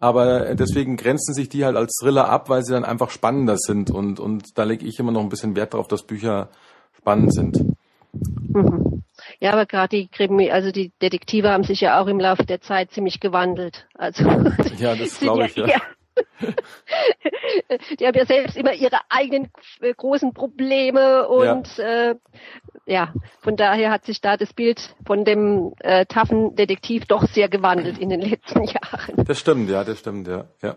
aber deswegen grenzen sich die halt als Thriller ab, weil sie dann einfach spannender sind und, und da lege ich immer noch ein bisschen Wert darauf, dass Bücher spannend sind. Mhm. Ja, aber gerade die Krimi, also die Detektive haben sich ja auch im Laufe der Zeit ziemlich gewandelt. Also ja, das glaube ich ja. ja. die haben ja selbst immer ihre eigenen großen Probleme und ja. Äh, ja, von daher hat sich da das Bild von dem äh, taffen Detektiv doch sehr gewandelt in den letzten Jahren. Das stimmt, ja, das stimmt, ja. ja.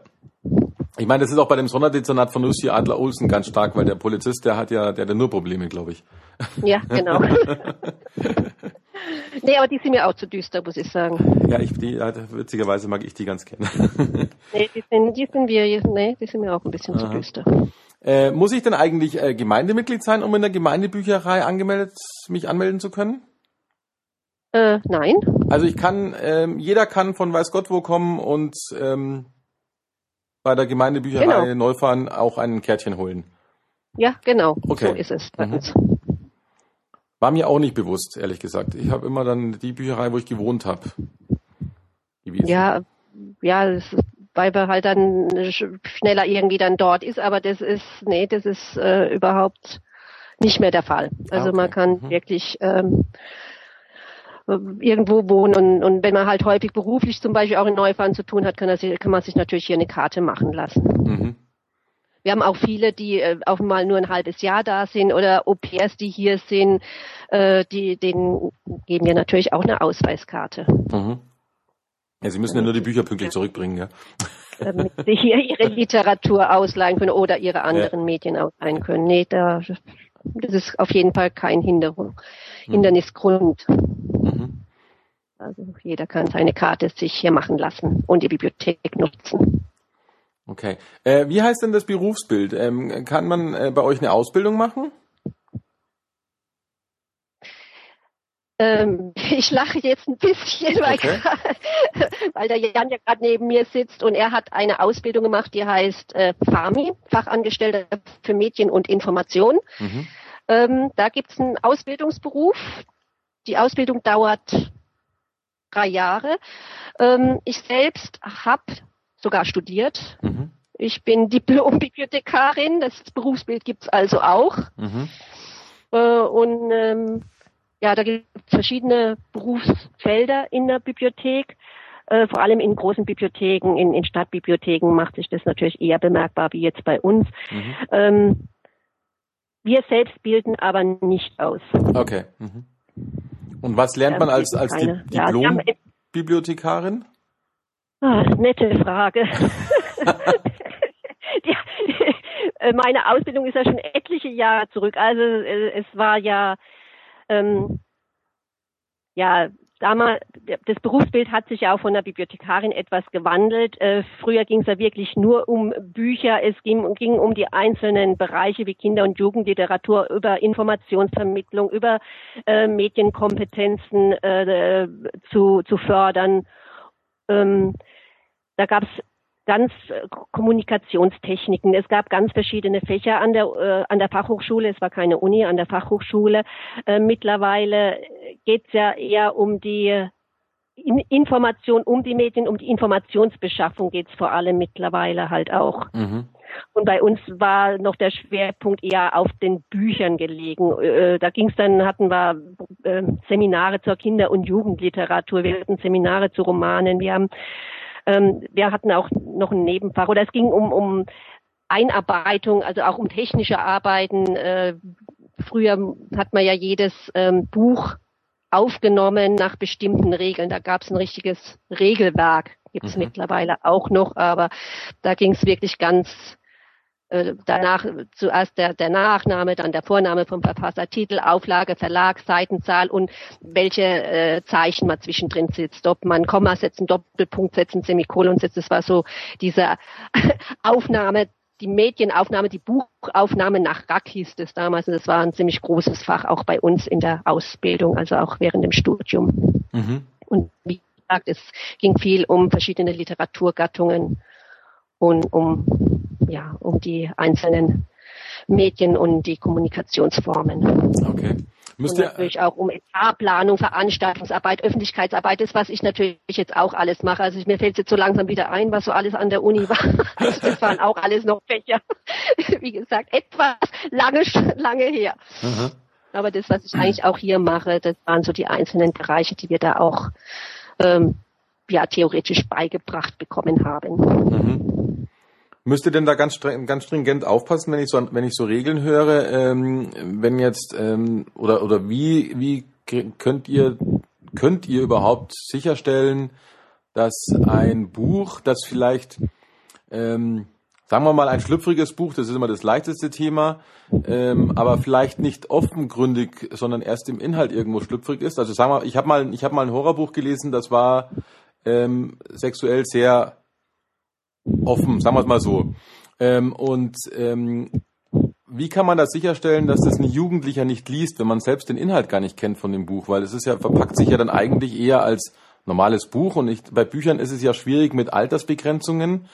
Ich meine, das ist auch bei dem Sonderdezernat von Lucy Adler Olsen ganz stark, weil der Polizist, der hat ja, der hat nur Probleme, glaube ich. Ja, genau. nee, aber die sind mir auch zu düster, muss ich sagen. Ja, ich, die, witzigerweise mag ich die ganz gerne. nee, die sind, die sind wir, nee, die sind mir auch ein bisschen Aha. zu düster. Äh, muss ich denn eigentlich äh, Gemeindemitglied sein, um in der Gemeindebücherei angemeldet, mich anmelden zu können? Äh, nein. Also ich kann, ähm, jeder kann von weiß Gott wo kommen und ähm, bei der Gemeindebücherei genau. Neufahren auch ein Kärtchen holen. Ja, genau. Okay. So ist es. Mhm. War mir auch nicht bewusst, ehrlich gesagt. Ich habe immer dann die Bücherei, wo ich gewohnt habe. Ja, ja, das ist, weil man halt dann schneller irgendwie dann dort ist, aber das ist, nee, das ist äh, überhaupt nicht mehr der Fall. Also ah, okay. man kann mhm. wirklich ähm, irgendwo wohnen und, und wenn man halt häufig beruflich zum Beispiel auch in Neufahren zu tun hat, kann, das, kann man sich natürlich hier eine Karte machen lassen. Mhm. Wir haben auch viele, die äh, auch mal nur ein halbes Jahr da sind oder Au-pairs, die hier sind, äh, die, denen geben wir natürlich auch eine Ausweiskarte. Mhm. Ja, Sie müssen ja nur die Bücher pünktlich zurückbringen, ja. Damit Sie hier Ihre Literatur ausleihen können oder Ihre anderen ja. Medien ausleihen können. Nee, da, das ist auf jeden Fall kein Hinderung, mhm. Hindernisgrund. Mhm. Also jeder kann seine Karte sich hier machen lassen und die Bibliothek nutzen. Okay. Äh, wie heißt denn das Berufsbild? Ähm, kann man äh, bei euch eine Ausbildung machen? Ähm, ich lache jetzt ein bisschen, weil, okay. weil der Jan ja gerade neben mir sitzt und er hat eine Ausbildung gemacht, die heißt äh, FAMI, Fachangestellter für Medien und Information. Mhm. Ähm, da gibt's einen Ausbildungsberuf. Die Ausbildung dauert drei Jahre. Ähm, ich selbst habe sogar studiert. Mhm. Ich bin Diplom-Bibliothekarin, das Berufsbild gibt's also auch. Mhm. Äh, und ähm, ja, da gibt es verschiedene Berufsfelder in der Bibliothek. Äh, vor allem in großen Bibliotheken, in, in, Stadtbibliotheken macht sich das natürlich eher bemerkbar wie jetzt bei uns. Mhm. Ähm, wir selbst bilden aber nicht aus. Okay. Mhm. Und was lernt man als, als Diplom-Bibliothekarin? Ah, nette Frage. ja, äh, meine Ausbildung ist ja schon etliche Jahre zurück. Also äh, es war ja, ähm, ja, damals, das Berufsbild hat sich ja auch von der Bibliothekarin etwas gewandelt. Äh, früher ging es ja wirklich nur um Bücher. Es ging, ging, um die einzelnen Bereiche wie Kinder- und Jugendliteratur, über Informationsvermittlung, über äh, Medienkompetenzen äh, zu, zu fördern. Ähm, da gab es ganz äh, Kommunikationstechniken. Es gab ganz verschiedene Fächer an der äh, an der Fachhochschule. Es war keine Uni, an der Fachhochschule. Äh, mittlerweile geht es ja eher um die in Information um die Medien, um die Informationsbeschaffung geht es vor allem mittlerweile halt auch. Mhm. Und bei uns war noch der Schwerpunkt eher auf den Büchern gelegen. Äh, da ging es dann, hatten wir äh, Seminare zur Kinder- und Jugendliteratur, wir hatten Seminare zu Romanen, wir haben ähm, wir hatten auch noch ein Nebenfach oder es ging um, um Einarbeitung, also auch um technische Arbeiten. Äh, früher hat man ja jedes ähm, Buch aufgenommen nach bestimmten Regeln. Da gab es ein richtiges Regelwerk, gibt es mhm. mittlerweile auch noch, aber da ging es wirklich ganz äh, danach zuerst der, der Nachname, dann der Vorname vom Verfasser, Titel, Auflage, Verlag, Seitenzahl und welche äh, Zeichen man zwischendrin sitzt. Ob man Komma setzt, einen Doppelpunkt setzt, ein Semikolon setzt. Das war so diese Aufnahme die Medienaufnahme, die Buchaufnahme nach Rack hieß es damals. Und das war ein ziemlich großes Fach auch bei uns in der Ausbildung, also auch während dem Studium. Mhm. Und wie gesagt, es ging viel um verschiedene Literaturgattungen und um, ja, um die einzelnen Medien und die Kommunikationsformen. Okay. Müsst und natürlich auch um Etatplanung, Veranstaltungsarbeit, Öffentlichkeitsarbeit, das was ich natürlich jetzt auch alles mache. Also mir fällt jetzt so langsam wieder ein, was so alles an der Uni war. Also das waren auch alles noch Fächer. Wie gesagt, etwas lange, lange her. Mhm. Aber das, was ich eigentlich auch hier mache, das waren so die einzelnen Bereiche, die wir da auch ähm, ja theoretisch beigebracht bekommen haben. Mhm. Müsst ihr denn da ganz, ganz stringent aufpassen, wenn ich so, wenn ich so Regeln höre, ähm, wenn jetzt ähm, oder oder wie wie könnt ihr könnt ihr überhaupt sicherstellen, dass ein Buch, das vielleicht ähm, sagen wir mal ein schlüpfriges Buch, das ist immer das leichteste Thema, ähm, aber vielleicht nicht offengründig, sondern erst im Inhalt irgendwo schlüpfrig ist. Also sagen wir, ich habe mal ich habe mal ein Horrorbuch gelesen, das war ähm, sexuell sehr offen, sagen wir es mal so. Ähm, und ähm, wie kann man das sicherstellen, dass das ein Jugendlicher nicht liest, wenn man selbst den Inhalt gar nicht kennt von dem Buch? Weil es ist ja, verpackt sich ja dann eigentlich eher als normales Buch und ich, bei Büchern ist es ja schwierig mit Altersbegrenzungen.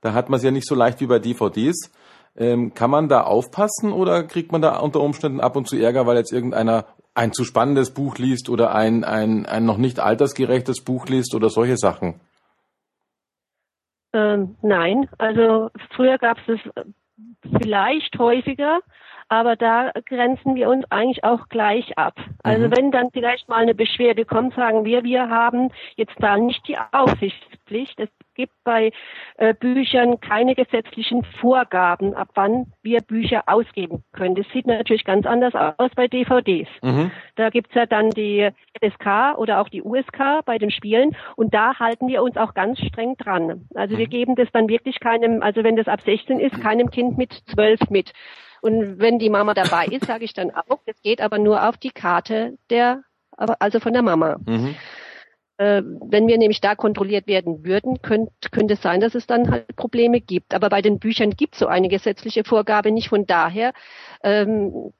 Da hat man es ja nicht so leicht wie bei DVDs. Ähm, kann man da aufpassen oder kriegt man da unter Umständen ab und zu Ärger, weil jetzt irgendeiner ein zu spannendes Buch liest oder ein, ein, ein noch nicht altersgerechtes Buch liest oder solche Sachen? Ähm, nein, also früher gab es es vielleicht häufiger, aber da grenzen wir uns eigentlich auch gleich ab. Also mhm. wenn dann vielleicht mal eine Beschwerde kommt, sagen wir, wir haben jetzt da nicht die Aufsichtspflicht. Es gibt bei äh, Büchern keine gesetzlichen Vorgaben, ab wann wir Bücher ausgeben können. Das sieht natürlich ganz anders aus bei DVDs. Mhm. Da gibt's ja dann die SK oder auch die USK bei den Spielen und da halten wir uns auch ganz streng dran. Also mhm. wir geben das dann wirklich keinem, also wenn das ab 16 ist, keinem Kind mit 12 mit. Und wenn die Mama dabei ist, sage ich dann auch, das geht aber nur auf die Karte der, also von der Mama. Mhm. Äh, wenn wir nämlich da kontrolliert werden würden, könnte, könnte es sein, dass es dann halt Probleme gibt. Aber bei den Büchern gibt es so eine gesetzliche Vorgabe nicht. Von daher ähm,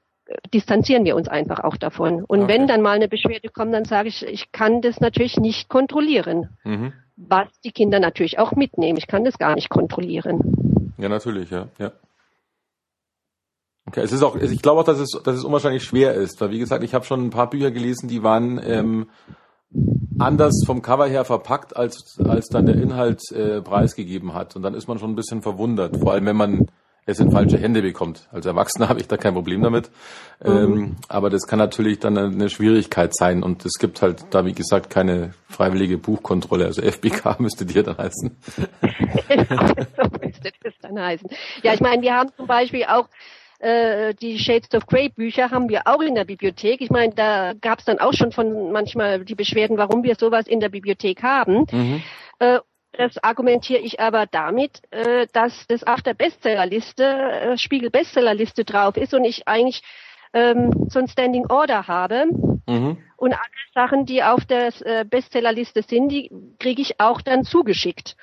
distanzieren wir uns einfach auch davon. Und okay. wenn dann mal eine Beschwerde kommt, dann sage ich, ich kann das natürlich nicht kontrollieren. Mhm. Was die Kinder natürlich auch mitnehmen. Ich kann das gar nicht kontrollieren. Ja, natürlich, ja. ja. Okay, es ist auch, ich glaube auch, dass es, dass es unwahrscheinlich schwer ist, weil wie gesagt, ich habe schon ein paar Bücher gelesen, die waren ähm, anders vom Cover her verpackt, als, als dann der Inhalt äh, preisgegeben hat. Und dann ist man schon ein bisschen verwundert, vor allem wenn man es in falsche Hände bekommt. Als Erwachsener habe ich da kein Problem damit. Mhm. Ähm, aber das kann natürlich dann eine Schwierigkeit sein. Und es gibt halt da, wie gesagt, keine freiwillige Buchkontrolle. Also FBK müsste dir dann heißen. genau, so müsste das dann heißen. Ja, ich meine, wir haben zum Beispiel auch äh, die Shades of Grey Bücher haben wir auch in der Bibliothek. Ich meine, da gab es dann auch schon von manchmal die Beschwerden, warum wir sowas in der Bibliothek haben. Mhm. Äh, das argumentiere ich aber damit, äh, dass das auf der Bestsellerliste, äh, Spiegel Bestsellerliste drauf ist und ich eigentlich ähm, so ein Standing Order habe. Mhm. Und alle Sachen, die auf der äh, Bestsellerliste sind, die kriege ich auch dann zugeschickt.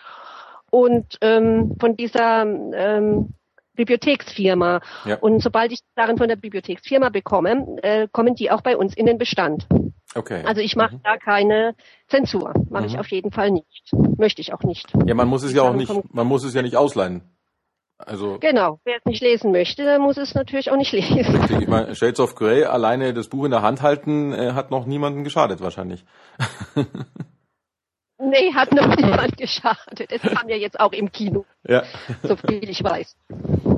Und ähm, von dieser ähm, Bibliotheksfirma. Ja. Und sobald ich darin von der Bibliotheksfirma bekomme, äh, kommen die auch bei uns in den Bestand. Okay. Also ich mache mhm. da keine Zensur. Mache mhm. ich auf jeden Fall nicht. Möchte ich auch nicht. Ja, man muss es ja auch nicht, man muss es ja nicht ausleihen. Also genau, wer es nicht lesen möchte, muss es natürlich auch nicht lesen. Richtig. Ich meine, Shades of Grey, alleine das Buch in der Hand halten, äh, hat noch niemanden geschadet wahrscheinlich. Nee, hat noch niemand geschadet. Es kam ja jetzt auch im Kino, Ja. so viel ich weiß.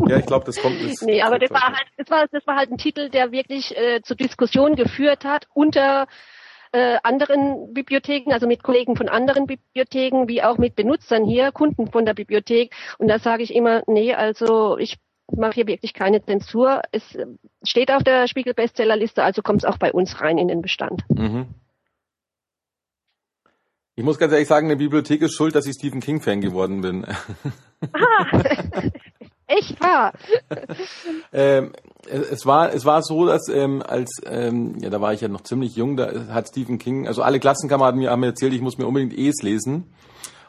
Ja, ich glaube, das kommt. Das Nee, aber das war halt, das war, das war halt ein Titel, der wirklich äh, zur Diskussion geführt hat unter äh, anderen Bibliotheken, also mit Kollegen von anderen Bibliotheken, wie auch mit Benutzern hier, Kunden von der Bibliothek. Und da sage ich immer, nee, also ich mache hier wirklich keine Zensur. Es steht auf der Spiegel Bestsellerliste, also kommt es auch bei uns rein in den Bestand. Mhm. Ich muss ganz ehrlich sagen, eine Bibliothek ist schuld, dass ich Stephen King Fan geworden bin. Ah, echt wahr. ähm, es war es war so, dass ähm, als ähm, ja da war ich ja noch ziemlich jung, da hat Stephen King, also alle Klassenkameraden mir haben mir erzählt, ich muss mir unbedingt Es lesen.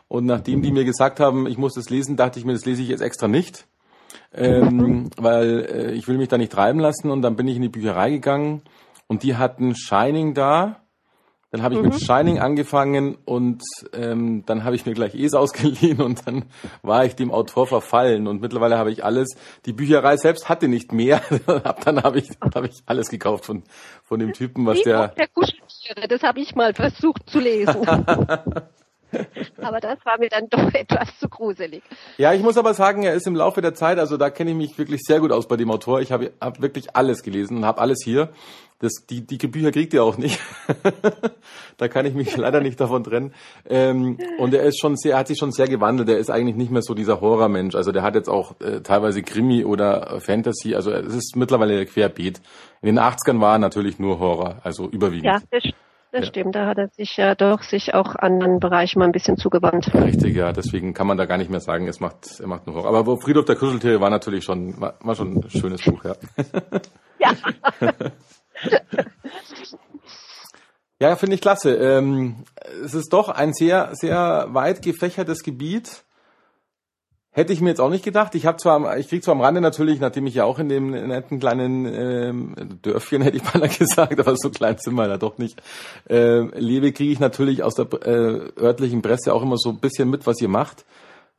Und nachdem die mir gesagt haben, ich muss das lesen, dachte ich mir, das lese ich jetzt extra nicht, ähm, weil äh, ich will mich da nicht treiben lassen. Und dann bin ich in die Bücherei gegangen und die hatten Shining da. Dann habe ich mit Shining angefangen und ähm, dann habe ich mir gleich Es ausgeliehen und dann war ich dem Autor verfallen und mittlerweile habe ich alles. Die Bücherei selbst hatte nicht mehr. Ab dann habe ich habe ich alles gekauft von von dem Typen, was der der Kuscheltiere, das habe ich mal versucht zu lesen. aber das war mir dann doch etwas zu gruselig. Ja, ich muss aber sagen, er ist im Laufe der Zeit, also da kenne ich mich wirklich sehr gut aus bei dem Autor. Ich habe hab wirklich alles gelesen und habe alles hier. Das, die, die Bücher kriegt ihr auch nicht. da kann ich mich leider nicht davon trennen. Ähm, und er ist schon sehr, er hat sich schon sehr gewandelt. Er ist eigentlich nicht mehr so dieser Horrormensch. Also der hat jetzt auch äh, teilweise Krimi oder Fantasy. Also es ist mittlerweile querbeet. In den 80ern war er natürlich nur Horror, also überwiegend. Ja, das, das Ja. stimmt. Da hat er sich ja doch sich auch anderen Bereichen mal ein bisschen zugewandt. Richtig, ja. Deswegen kann man da gar nicht mehr sagen, es macht, er macht nur Horror. Aber wo Friedhof der Kuscheltiere war natürlich schon, war, war schon ein schönes Buch, ja. Ja. Ja, finde ich klasse. Ähm, es ist doch ein sehr, sehr weit gefächertes Gebiet. Hätte ich mir jetzt auch nicht gedacht. Ich habe zwar, ich krieg zwar am Rande natürlich, nachdem ich ja auch in dem netten kleinen ähm, Dörfchen, hätte ich mal gesagt, aber so klein sind wir da doch nicht, ähm, lebe, kriege ich natürlich aus der äh, örtlichen Presse auch immer so ein bisschen mit, was ihr macht.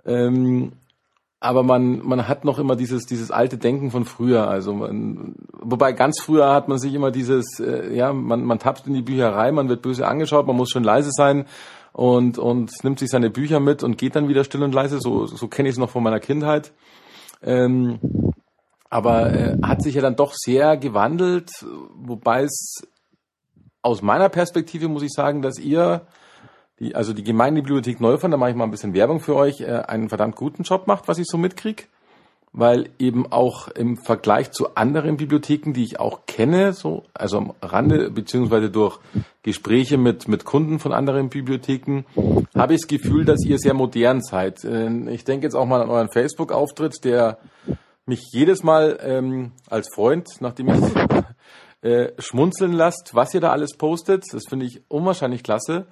Ähm, aber man, man hat noch immer dieses, dieses alte Denken von früher. Also man, wobei ganz früher hat man sich immer dieses, äh, ja, man, man tappt in die Bücherei, man wird böse angeschaut, man muss schon leise sein und, und nimmt sich seine Bücher mit und geht dann wieder still und leise. So, so kenne ich es noch von meiner Kindheit. Ähm, aber äh, hat sich ja dann doch sehr gewandelt, wobei es aus meiner Perspektive muss ich sagen, dass ihr die, also die Gemeindebibliothek Neufern, da mache ich mal ein bisschen Werbung für euch, äh, einen verdammt guten Job macht, was ich so mitkrieg. Weil eben auch im Vergleich zu anderen Bibliotheken, die ich auch kenne, so, also am Rande, beziehungsweise durch Gespräche mit, mit Kunden von anderen Bibliotheken, habe ich das Gefühl, dass ihr sehr modern seid. Äh, Ich denke jetzt auch mal an euren Facebook-Auftritt, der mich jedes Mal ähm, als Freund, nachdem ich äh, schmunzeln lasst, was ihr da alles postet. Das finde ich unwahrscheinlich klasse.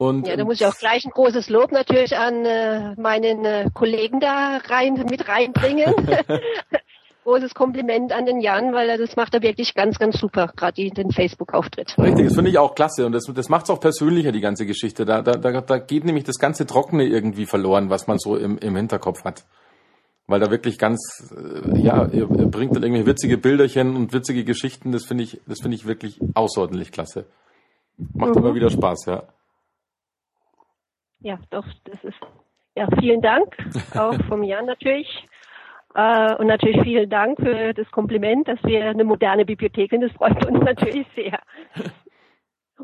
Und Ja, da muss ich auch gleich ein großes Lob natürlich an äh, meinen äh, Kollegen da rein mit reinbringen. Großes Kompliment an den Jan, weil er das macht er wirklich ganz, ganz super, gerade die- den Facebook-Auftritt. Richtig, das finde ich auch klasse und das, das macht es auch persönlicher, die ganze Geschichte. Da, da, da, da geht nämlich das ganze Trockene irgendwie verloren, was man so im, im Hinterkopf hat. Weil da wirklich ganz, äh, ja, ihr, ihr bringt dann irgendwelche witzige Bilderchen und witzige Geschichten, das finde ich, das finde ich wirklich außerordentlich klasse. Macht immer wieder Spaß, ja. Ja, doch, das ist ja vielen Dank auch vom Jan natürlich. Äh, und natürlich vielen Dank für das Kompliment, dass wir eine moderne Bibliothek sind. Das freut uns natürlich sehr.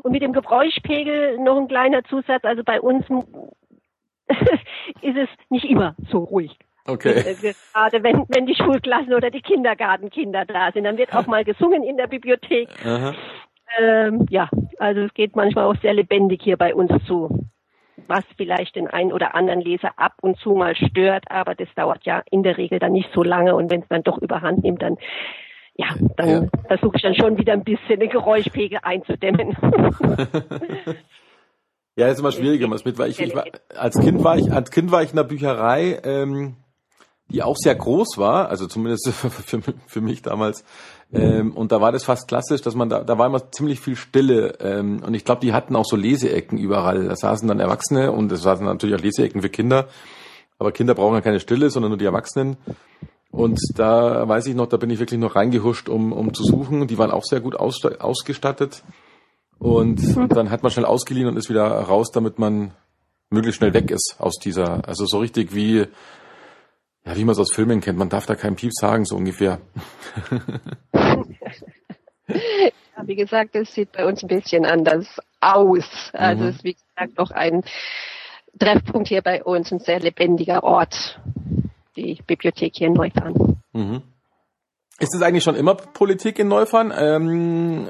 Und mit dem Geräuschpegel noch ein kleiner Zusatz. Also bei uns ist es nicht immer so ruhig. Okay. Äh, Gerade wenn, wenn die Schulklassen oder die Kindergartenkinder da sind, dann wird auch mal gesungen in der Bibliothek. Ähm, ja, also es geht manchmal auch sehr lebendig hier bei uns zu, was vielleicht den einen oder anderen Leser ab und zu mal stört, aber das dauert ja in der Regel dann nicht so lange und wenn es dann doch überhand nimmt, dann ja, dann Ja. versuche ich dann schon wieder ein bisschen den Geräuschpegel einzudämmen. Ja, das ist immer schwieriger, was mit, weil ich, ich war, als Kind war ich, als Kind war ich in der Bücherei, ähm, die auch sehr groß war, also zumindest für, für mich damals. Ähm, und da war das fast klassisch, dass man da, da war immer ziemlich viel Stille. Ähm, und ich glaube, die hatten auch so Leseecken überall. Da saßen dann Erwachsene und es saßen natürlich auch Leseecken für Kinder. Aber Kinder brauchen ja keine Stille, sondern nur die Erwachsenen. Und da weiß ich noch, da bin ich wirklich noch reingehuscht, um, um zu suchen. Die waren auch sehr gut aussta- ausgestattet. Und dann hat man schnell ausgeliehen und ist wieder raus, damit man möglichst schnell weg ist aus dieser, also so richtig wie, ja, wie man es aus Filmen kennt. Man darf da keinen Piep sagen, so ungefähr. wie gesagt, es sieht bei uns ein bisschen anders aus. Also mhm. es ist, wie gesagt, noch ein Treffpunkt hier bei uns, ein sehr lebendiger Ort, die Bibliothek hier in Neufahren. Mhm. Ist es eigentlich schon immer Politik in Neufahren, ähm,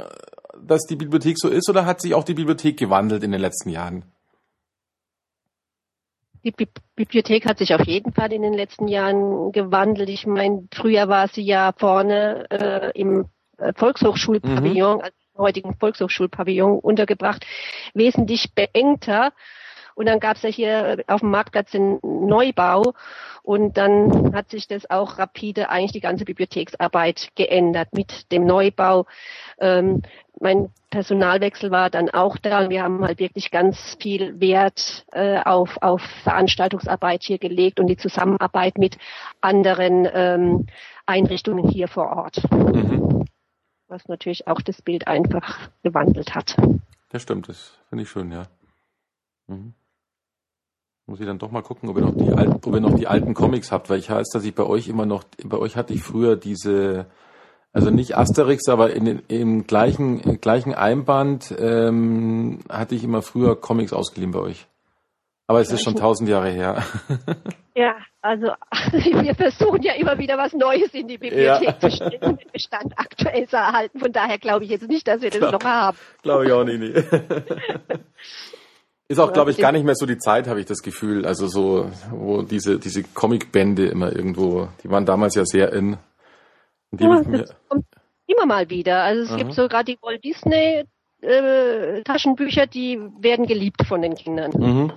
dass die Bibliothek so ist, oder hat sich auch die Bibliothek gewandelt in den letzten Jahren? Die Bi Bibliothek hat sich auf jeden Fall in den letzten Jahren gewandelt. Ich meine, früher war sie ja vorne äh, im Volkshochschulpavillon, mhm. also heutigen Volkshochschulpavillon untergebracht, wesentlich beengter. Und dann gab es ja hier auf dem Marktplatz den Neubau und dann hat sich das auch rapide eigentlich die ganze Bibliotheksarbeit geändert mit dem Neubau. Ähm, mein Personalwechsel war dann auch da und wir haben halt wirklich ganz viel Wert äh, auf, auf Veranstaltungsarbeit hier gelegt und die Zusammenarbeit mit anderen ähm, Einrichtungen hier vor Ort. Mhm. Was natürlich auch das Bild einfach gewandelt hat. Ja, stimmt, das finde ich schön, ja. Mhm. Muss ich dann doch mal gucken, ob ihr noch die alten, ob ihr noch die alten Comics habt, weil ich weiß, dass ich bei euch immer noch, bei euch hatte ich früher diese, also nicht Asterix, aber in im gleichen, gleichen Einband ähm, hatte ich immer früher Comics ausgeliehen bei euch. Aber es ist schon tausend Jahre her. Ja, also wir versuchen ja immer wieder was Neues in die Bibliothek ja. zu stellen und den Bestand aktuell zu erhalten. Von daher glaube ich jetzt nicht, dass wir das glaub, noch haben. Glaube ich auch nicht. Nee. Ist auch, glaube ich, gar nicht mehr so die Zeit, habe ich das Gefühl. Also so, wo diese, diese Comicbände immer irgendwo, die waren damals ja sehr in. Die ja, das kommt immer mal wieder. Also es Aha. gibt so gerade die Walt Disney äh, Taschenbücher, die werden geliebt von den Kindern. Mhm.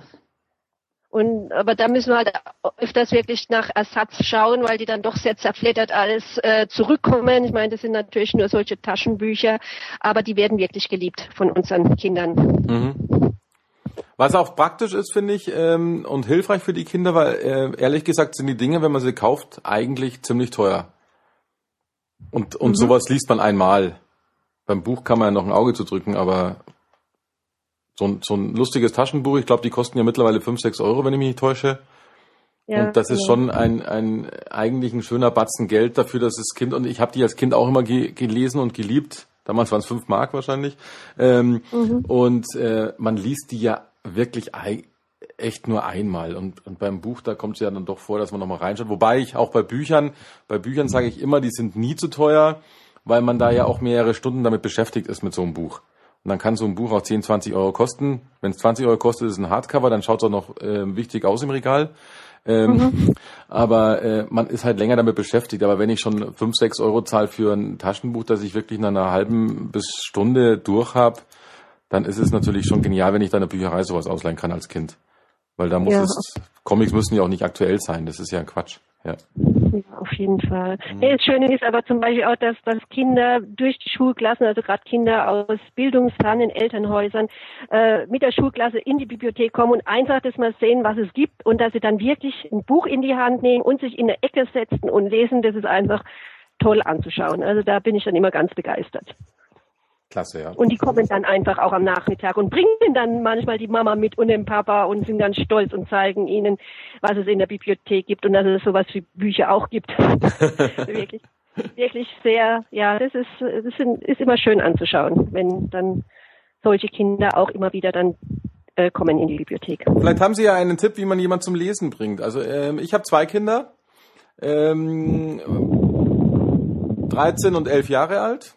Und aber da müssen wir halt öfters wirklich nach Ersatz schauen, weil die dann doch sehr zerfleddert alles äh, zurückkommen. Ich meine, das sind natürlich nur solche Taschenbücher, aber die werden wirklich geliebt von unseren Kindern. Mhm. Was auch praktisch ist, finde ich, ähm, und hilfreich für die Kinder, weil äh, ehrlich gesagt sind die Dinge, wenn man sie kauft, eigentlich ziemlich teuer. Und, und mhm. sowas liest man einmal. Beim Buch kann man ja noch ein Auge zu drücken, aber so ein, so ein lustiges Taschenbuch, ich glaube, die kosten ja mittlerweile 5, 6 Euro, wenn ich mich nicht täusche. Ja, und das ist genau. schon ein, ein eigentlich ein schöner Batzen Geld dafür, dass das Kind, und ich habe die als Kind auch immer ge gelesen und geliebt. Damals waren es 5 Mark wahrscheinlich. Ähm, mhm. Und äh, man liest die ja wirklich echt nur einmal. Und, und beim Buch, da kommt es ja dann doch vor, dass man nochmal reinschaut. Wobei ich auch bei Büchern, bei Büchern sage ich immer, die sind nie zu teuer, weil man da ja auch mehrere Stunden damit beschäftigt ist mit so einem Buch. Und dann kann so ein Buch auch 10, 20 Euro kosten. Wenn es 20 Euro kostet, ist es ein Hardcover, dann schaut es auch noch äh, wichtig aus im Regal. Ähm, mhm. Aber äh, man ist halt länger damit beschäftigt. Aber wenn ich schon 5, 6 Euro zahle für ein Taschenbuch, das ich wirklich in einer halben bis Stunde durch habe, dann ist es natürlich schon genial, wenn ich da in der Bücherei sowas ausleihen kann als Kind. Weil da muss ja. es, Comics müssen ja auch nicht aktuell sein, das ist ja ein Quatsch. Ja. ja auf jeden Fall. Mhm. das Schöne ist aber zum Beispiel auch, dass, dass Kinder durch die Schulklassen, also gerade Kinder aus bildungsfernen Elternhäusern, äh, mit der Schulklasse in die Bibliothek kommen und einfach das mal sehen, was es gibt und dass sie dann wirklich ein Buch in die Hand nehmen und sich in der Ecke setzen und lesen, das ist einfach toll anzuschauen. Also da bin ich dann immer ganz begeistert. Klasse, ja. Und die kommen dann einfach auch am Nachmittag und bringen dann manchmal die Mama mit und den Papa und sind ganz stolz und zeigen ihnen, was es in der Bibliothek gibt und dass es sowas wie Bücher auch gibt. wirklich, wirklich sehr, ja, das ist, das ist immer schön anzuschauen, wenn dann solche Kinder auch immer wieder dann äh, kommen in die Bibliothek. Vielleicht haben Sie ja einen Tipp, wie man jemand zum Lesen bringt. Also ähm, ich habe zwei Kinder, ähm, 13 und 11 Jahre alt.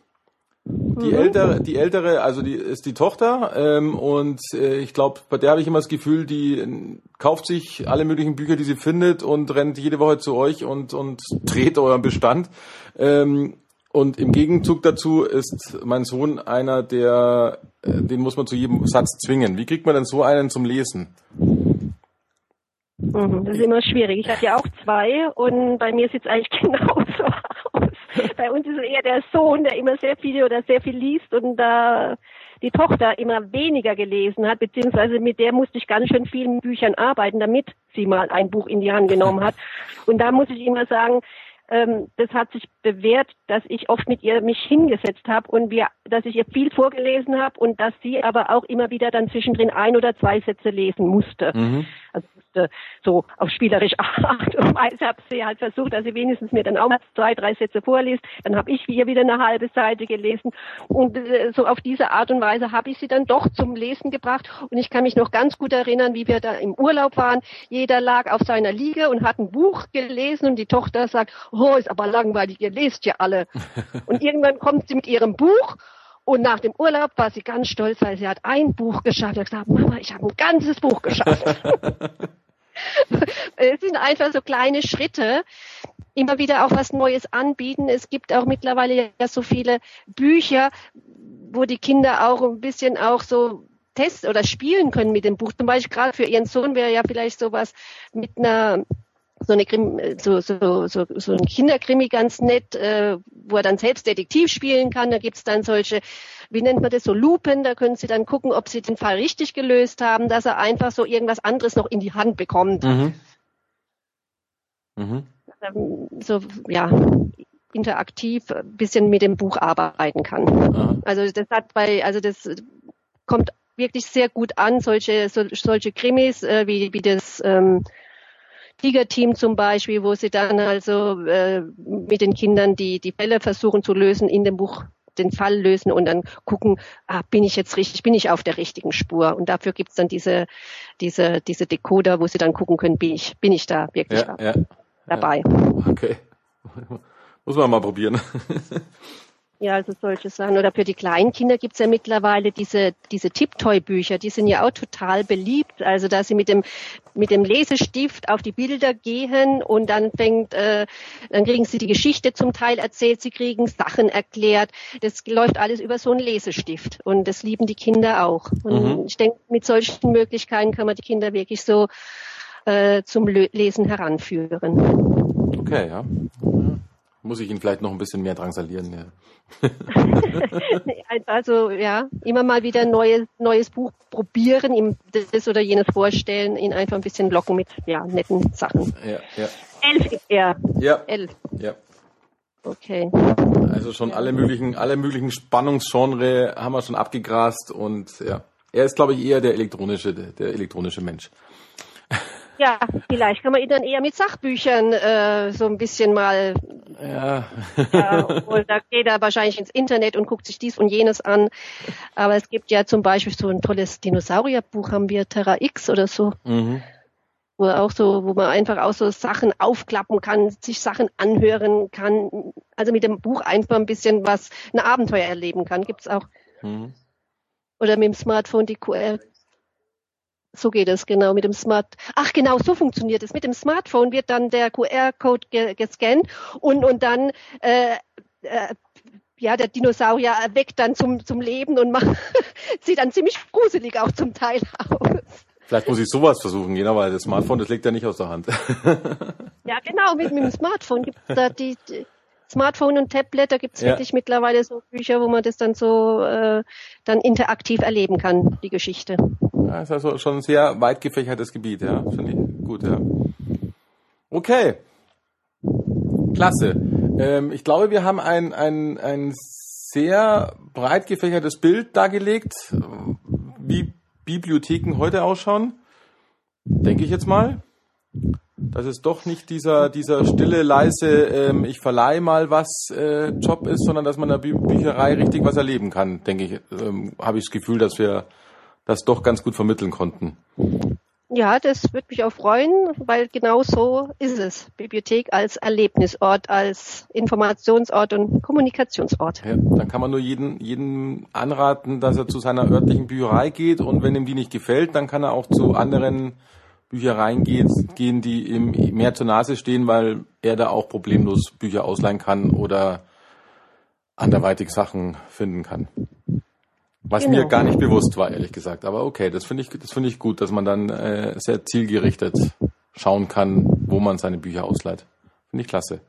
Die mhm. ältere, die ältere, also die ist die Tochter ähm, und äh, ich glaube, bei der habe ich immer das Gefühl, die äh, kauft sich alle möglichen Bücher, die sie findet und rennt jede Woche zu euch und und dreht euren Bestand. Ähm, und im Gegenzug dazu ist mein Sohn einer, der, äh, den muss man zu jedem Satz zwingen. Wie kriegt man denn so einen zum Lesen? Mhm, das ist immer schwierig. Ich hatte ja auch zwei und bei mir sieht es eigentlich genauso aus. Bei uns ist es eher der Sohn, der immer sehr viel oder sehr viel liest und da die Tochter immer weniger gelesen hat, beziehungsweise mit der musste ich ganz schön vielen Büchern arbeiten, damit sie mal ein Buch in die Hand genommen hat. Und da muss ich immer sagen, ähm, das hat sich bewährt, dass ich oft mit ihr mich hingesetzt habe und wir, dass ich ihr viel vorgelesen habe und dass sie aber auch immer wieder dann zwischendrin ein oder zwei Sätze lesen musste. Mhm. Also musste so auf spielerisch Art und Weise habe sie halt versucht, dass sie wenigstens mir dann auch mal zwei, drei Sätze vorliest. Dann habe ich ihr wieder eine halbe Seite gelesen und äh, so auf diese Art und Weise habe ich sie dann doch zum Lesen gebracht und ich kann mich noch ganz gut erinnern, wie wir da im Urlaub waren. Jeder lag auf seiner Liege und hat ein Buch gelesen und die Tochter sagt, oh, ist aber langweilig, ihr lest ja alle. und irgendwann kommt sie mit ihrem Buch und nach dem Urlaub war sie ganz stolz, weil sie hat ein Buch geschafft. Sie hat gesagt, Mama, ich habe ein ganzes Buch geschafft. es sind einfach so kleine Schritte, immer wieder auch was Neues anbieten. Es gibt auch mittlerweile ja so viele Bücher, wo die Kinder auch ein bisschen auch so testen oder spielen können mit dem Buch. Zum Beispiel gerade für ihren Sohn wäre ja vielleicht sowas mit einer so eine so, so, so, so ein Kinderkrimi ganz nett, äh, wo er dann selbst Detektiv spielen kann. Da gibt's dann solche, wie nennt man das, so Lupen, da können Sie dann gucken, ob Sie den Fall richtig gelöst haben, dass er einfach so irgendwas anderes noch in die Hand bekommt. Mhm. Mhm. Ähm, so, ja, interaktiv ein bisschen mit dem Buch arbeiten kann. Aha. Also das hat bei, also das kommt wirklich sehr gut an, solche, so, solche Krimis, äh, wie, wie das ähm, Tiger-Team zum Beispiel, wo sie dann also äh, mit den Kindern die, die Fälle versuchen zu lösen in dem Buch den Fall lösen und dann gucken, ah, bin ich jetzt richtig, bin ich auf der richtigen Spur. Und dafür gibt's dann diese, diese, diese Decoder, wo sie dann gucken können, bin ich, bin ich da wirklich ja, da, ja, dabei. Ja. Okay. Muss man mal probieren. Ja, also solche Sachen. Oder für die kleinen Kinder gibt's ja mittlerweile diese, diese Tipptoy-Bücher, die sind ja auch total beliebt. Also dass sie mit dem, mit dem Lesestift auf die Bilder gehen und dann fängt, äh, dann kriegen sie die Geschichte zum Teil erzählt, sie kriegen Sachen erklärt. Das läuft alles über so einen Lesestift. Und das lieben die Kinder auch. Und mhm. ich denke, mit solchen Möglichkeiten kann man die Kinder wirklich so äh, zum Lesen heranführen. Okay, ja. Muss ich ihn vielleicht noch ein bisschen mehr drangsalieren, ja. also ja, immer mal wieder ein neues, neues Buch probieren, ihm das oder jenes vorstellen, ihn einfach ein bisschen locken mit ja, netten Sachen. Ja, ja. Elf ist er. Ja. Elf. Ja. Okay. Also schon alle möglichen, alle möglichen Spannungsgenre haben wir schon abgegrast und ja. Er ist, glaube ich, eher der elektronische, der elektronische Mensch. Ja, vielleicht kann man ihn dann eher mit Sachbüchern äh, so ein bisschen mal. Ja. ja und da geht er wahrscheinlich ins Internet und guckt sich dies und jenes an. Aber es gibt ja zum Beispiel so ein tolles Dinosaurierbuch, haben wir Terra X oder so. Mhm. Wo auch so, wo man einfach auch so Sachen aufklappen kann, sich Sachen anhören kann. Also mit dem Buch einfach ein bisschen was, ein Abenteuer erleben kann. Gibt's auch. Mhm. Oder mit dem Smartphone die QR so geht es genau mit dem Smart. Ach genau, so funktioniert es. Mit dem Smartphone wird dann der QR-Code ge gescannt und und dann äh, äh, ja der Dinosaurier erweckt dann zum zum Leben und macht sieht dann ziemlich gruselig auch zum Teil aus. Vielleicht muss ich sowas versuchen, genau, weil das Smartphone, das legt ja nicht aus der Hand. ja, genau, mit, mit dem Smartphone gibt es da die, die Smartphone und Tablet, da gibt es ja. wirklich mittlerweile so Bücher, wo man das dann so äh, dann interaktiv erleben kann, die Geschichte. Ja, ist also schon ein sehr weit gefächertes Gebiet, ja. Finde ich gut, ja. Okay. Klasse. Ähm, ich glaube, wir haben ein, ein, ein sehr breit gefächertes Bild dargelegt, wie Bibliotheken heute ausschauen. Denke ich jetzt mal dass es doch nicht dieser, dieser stille, leise, ähm, ich verleihe mal was äh, Job ist, sondern dass man in der Bü Bücherei richtig was erleben kann, denke ich, ähm, habe ich das Gefühl, dass wir das doch ganz gut vermitteln konnten. Ja, das würde mich auch freuen, weil genau so ist es. Bibliothek als Erlebnisort, als Informationsort und Kommunikationsort. Ja, dann kann man nur jeden, jeden anraten, dass er zu seiner örtlichen Bücherei geht und wenn ihm die nicht gefällt, dann kann er auch zu anderen Büchereien geht, gehen, die ihm mehr zur Nase stehen, weil er da auch problemlos Bücher ausleihen kann oder anderweitig Sachen finden kann. Was genau. mir gar nicht bewusst war, ehrlich gesagt. Aber okay, das finde ich, das finde ich gut, dass man dann äh, sehr zielgerichtet schauen kann, wo man seine Bücher ausleiht. Finde ich klasse.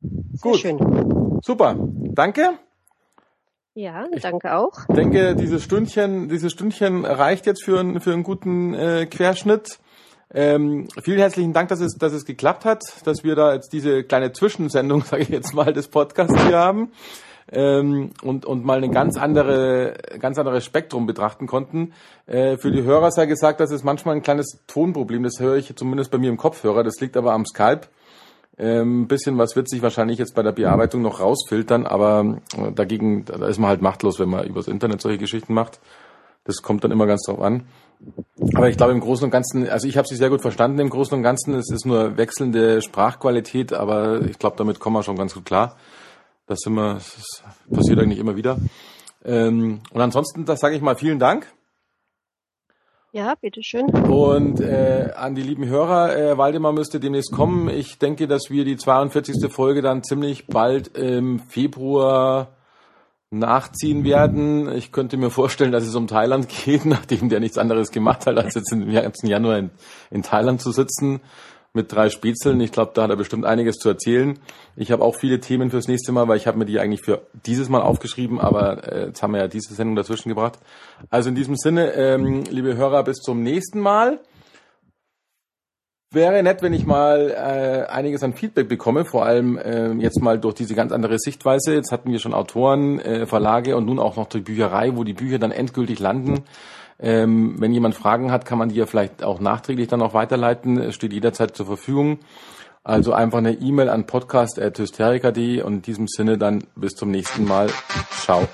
Sehr gut. Schön. Super. Danke. Ja, danke auch. Ich denke, dieses Stündchen, dieses Stündchen reicht jetzt für, einen für einen guten äh, Querschnitt. Ähm, vielen herzlichen Dank, dass es, dass es geklappt hat, dass wir da jetzt diese kleine Zwischensendung, sage ich jetzt mal, des Podcasts hier haben ähm, und, und mal ein ganz andere, ganz anderes Spektrum betrachten konnten. Äh, für die Hörer sei gesagt, dass es manchmal ein kleines Tonproblem, das höre ich zumindest bei mir im Kopfhörer, das liegt aber am Skype. Ähm, bisschen was wird sich wahrscheinlich jetzt bei der Bearbeitung noch rausfiltern, aber äh, dagegen, da ist man halt machtlos, wenn man übers Internet solche Geschichten macht. Das kommt dann immer ganz drauf an. Aber ich glaube im Großen und Ganzen, also ich habe sie sehr gut verstanden im Großen und Ganzen. Es ist nur wechselnde Sprachqualität, aber ich glaube, damit kommen wir schon ganz gut klar. Das, wir, das passiert eigentlich immer wieder. Ähm, und ansonsten, das sage ich mal vielen Dank. Ja, bitteschön. Und äh, an die lieben Hörer, äh, Waldemar müsste demnächst kommen. Ich denke, dass wir die 42. Folge dann ziemlich bald im Februar nachziehen werden. Ich könnte mir vorstellen, dass es um Thailand geht, nachdem der nichts anderes gemacht hat, als jetzt im ganzen Januar in, in Thailand zu sitzen mit drei Spätzeln. Ich glaube, da hat er bestimmt einiges zu erzählen. Ich habe auch viele Themen fürs nächste Mal, weil ich habe mir die eigentlich für dieses Mal aufgeschrieben, aber äh, jetzt haben wir ja diese Sendung dazwischen gebracht. Also in diesem Sinne, ähm, liebe Hörer, bis zum nächsten Mal. Wäre nett, wenn ich mal äh, einiges an Feedback bekomme, vor allem äh, jetzt mal durch diese ganz andere Sichtweise. Jetzt hatten wir schon Autoren, äh, Verlage und nun auch noch die Bücherei, wo die Bücher dann endgültig landen. Ähm, wenn jemand Fragen hat, kann man die ja vielleicht auch nachträglich dann auch weiterleiten. Es steht jederzeit zur Verfügung. Also einfach eine E-Mail an podcast.hysterica.de und in diesem Sinne dann bis zum nächsten Mal. Ciao.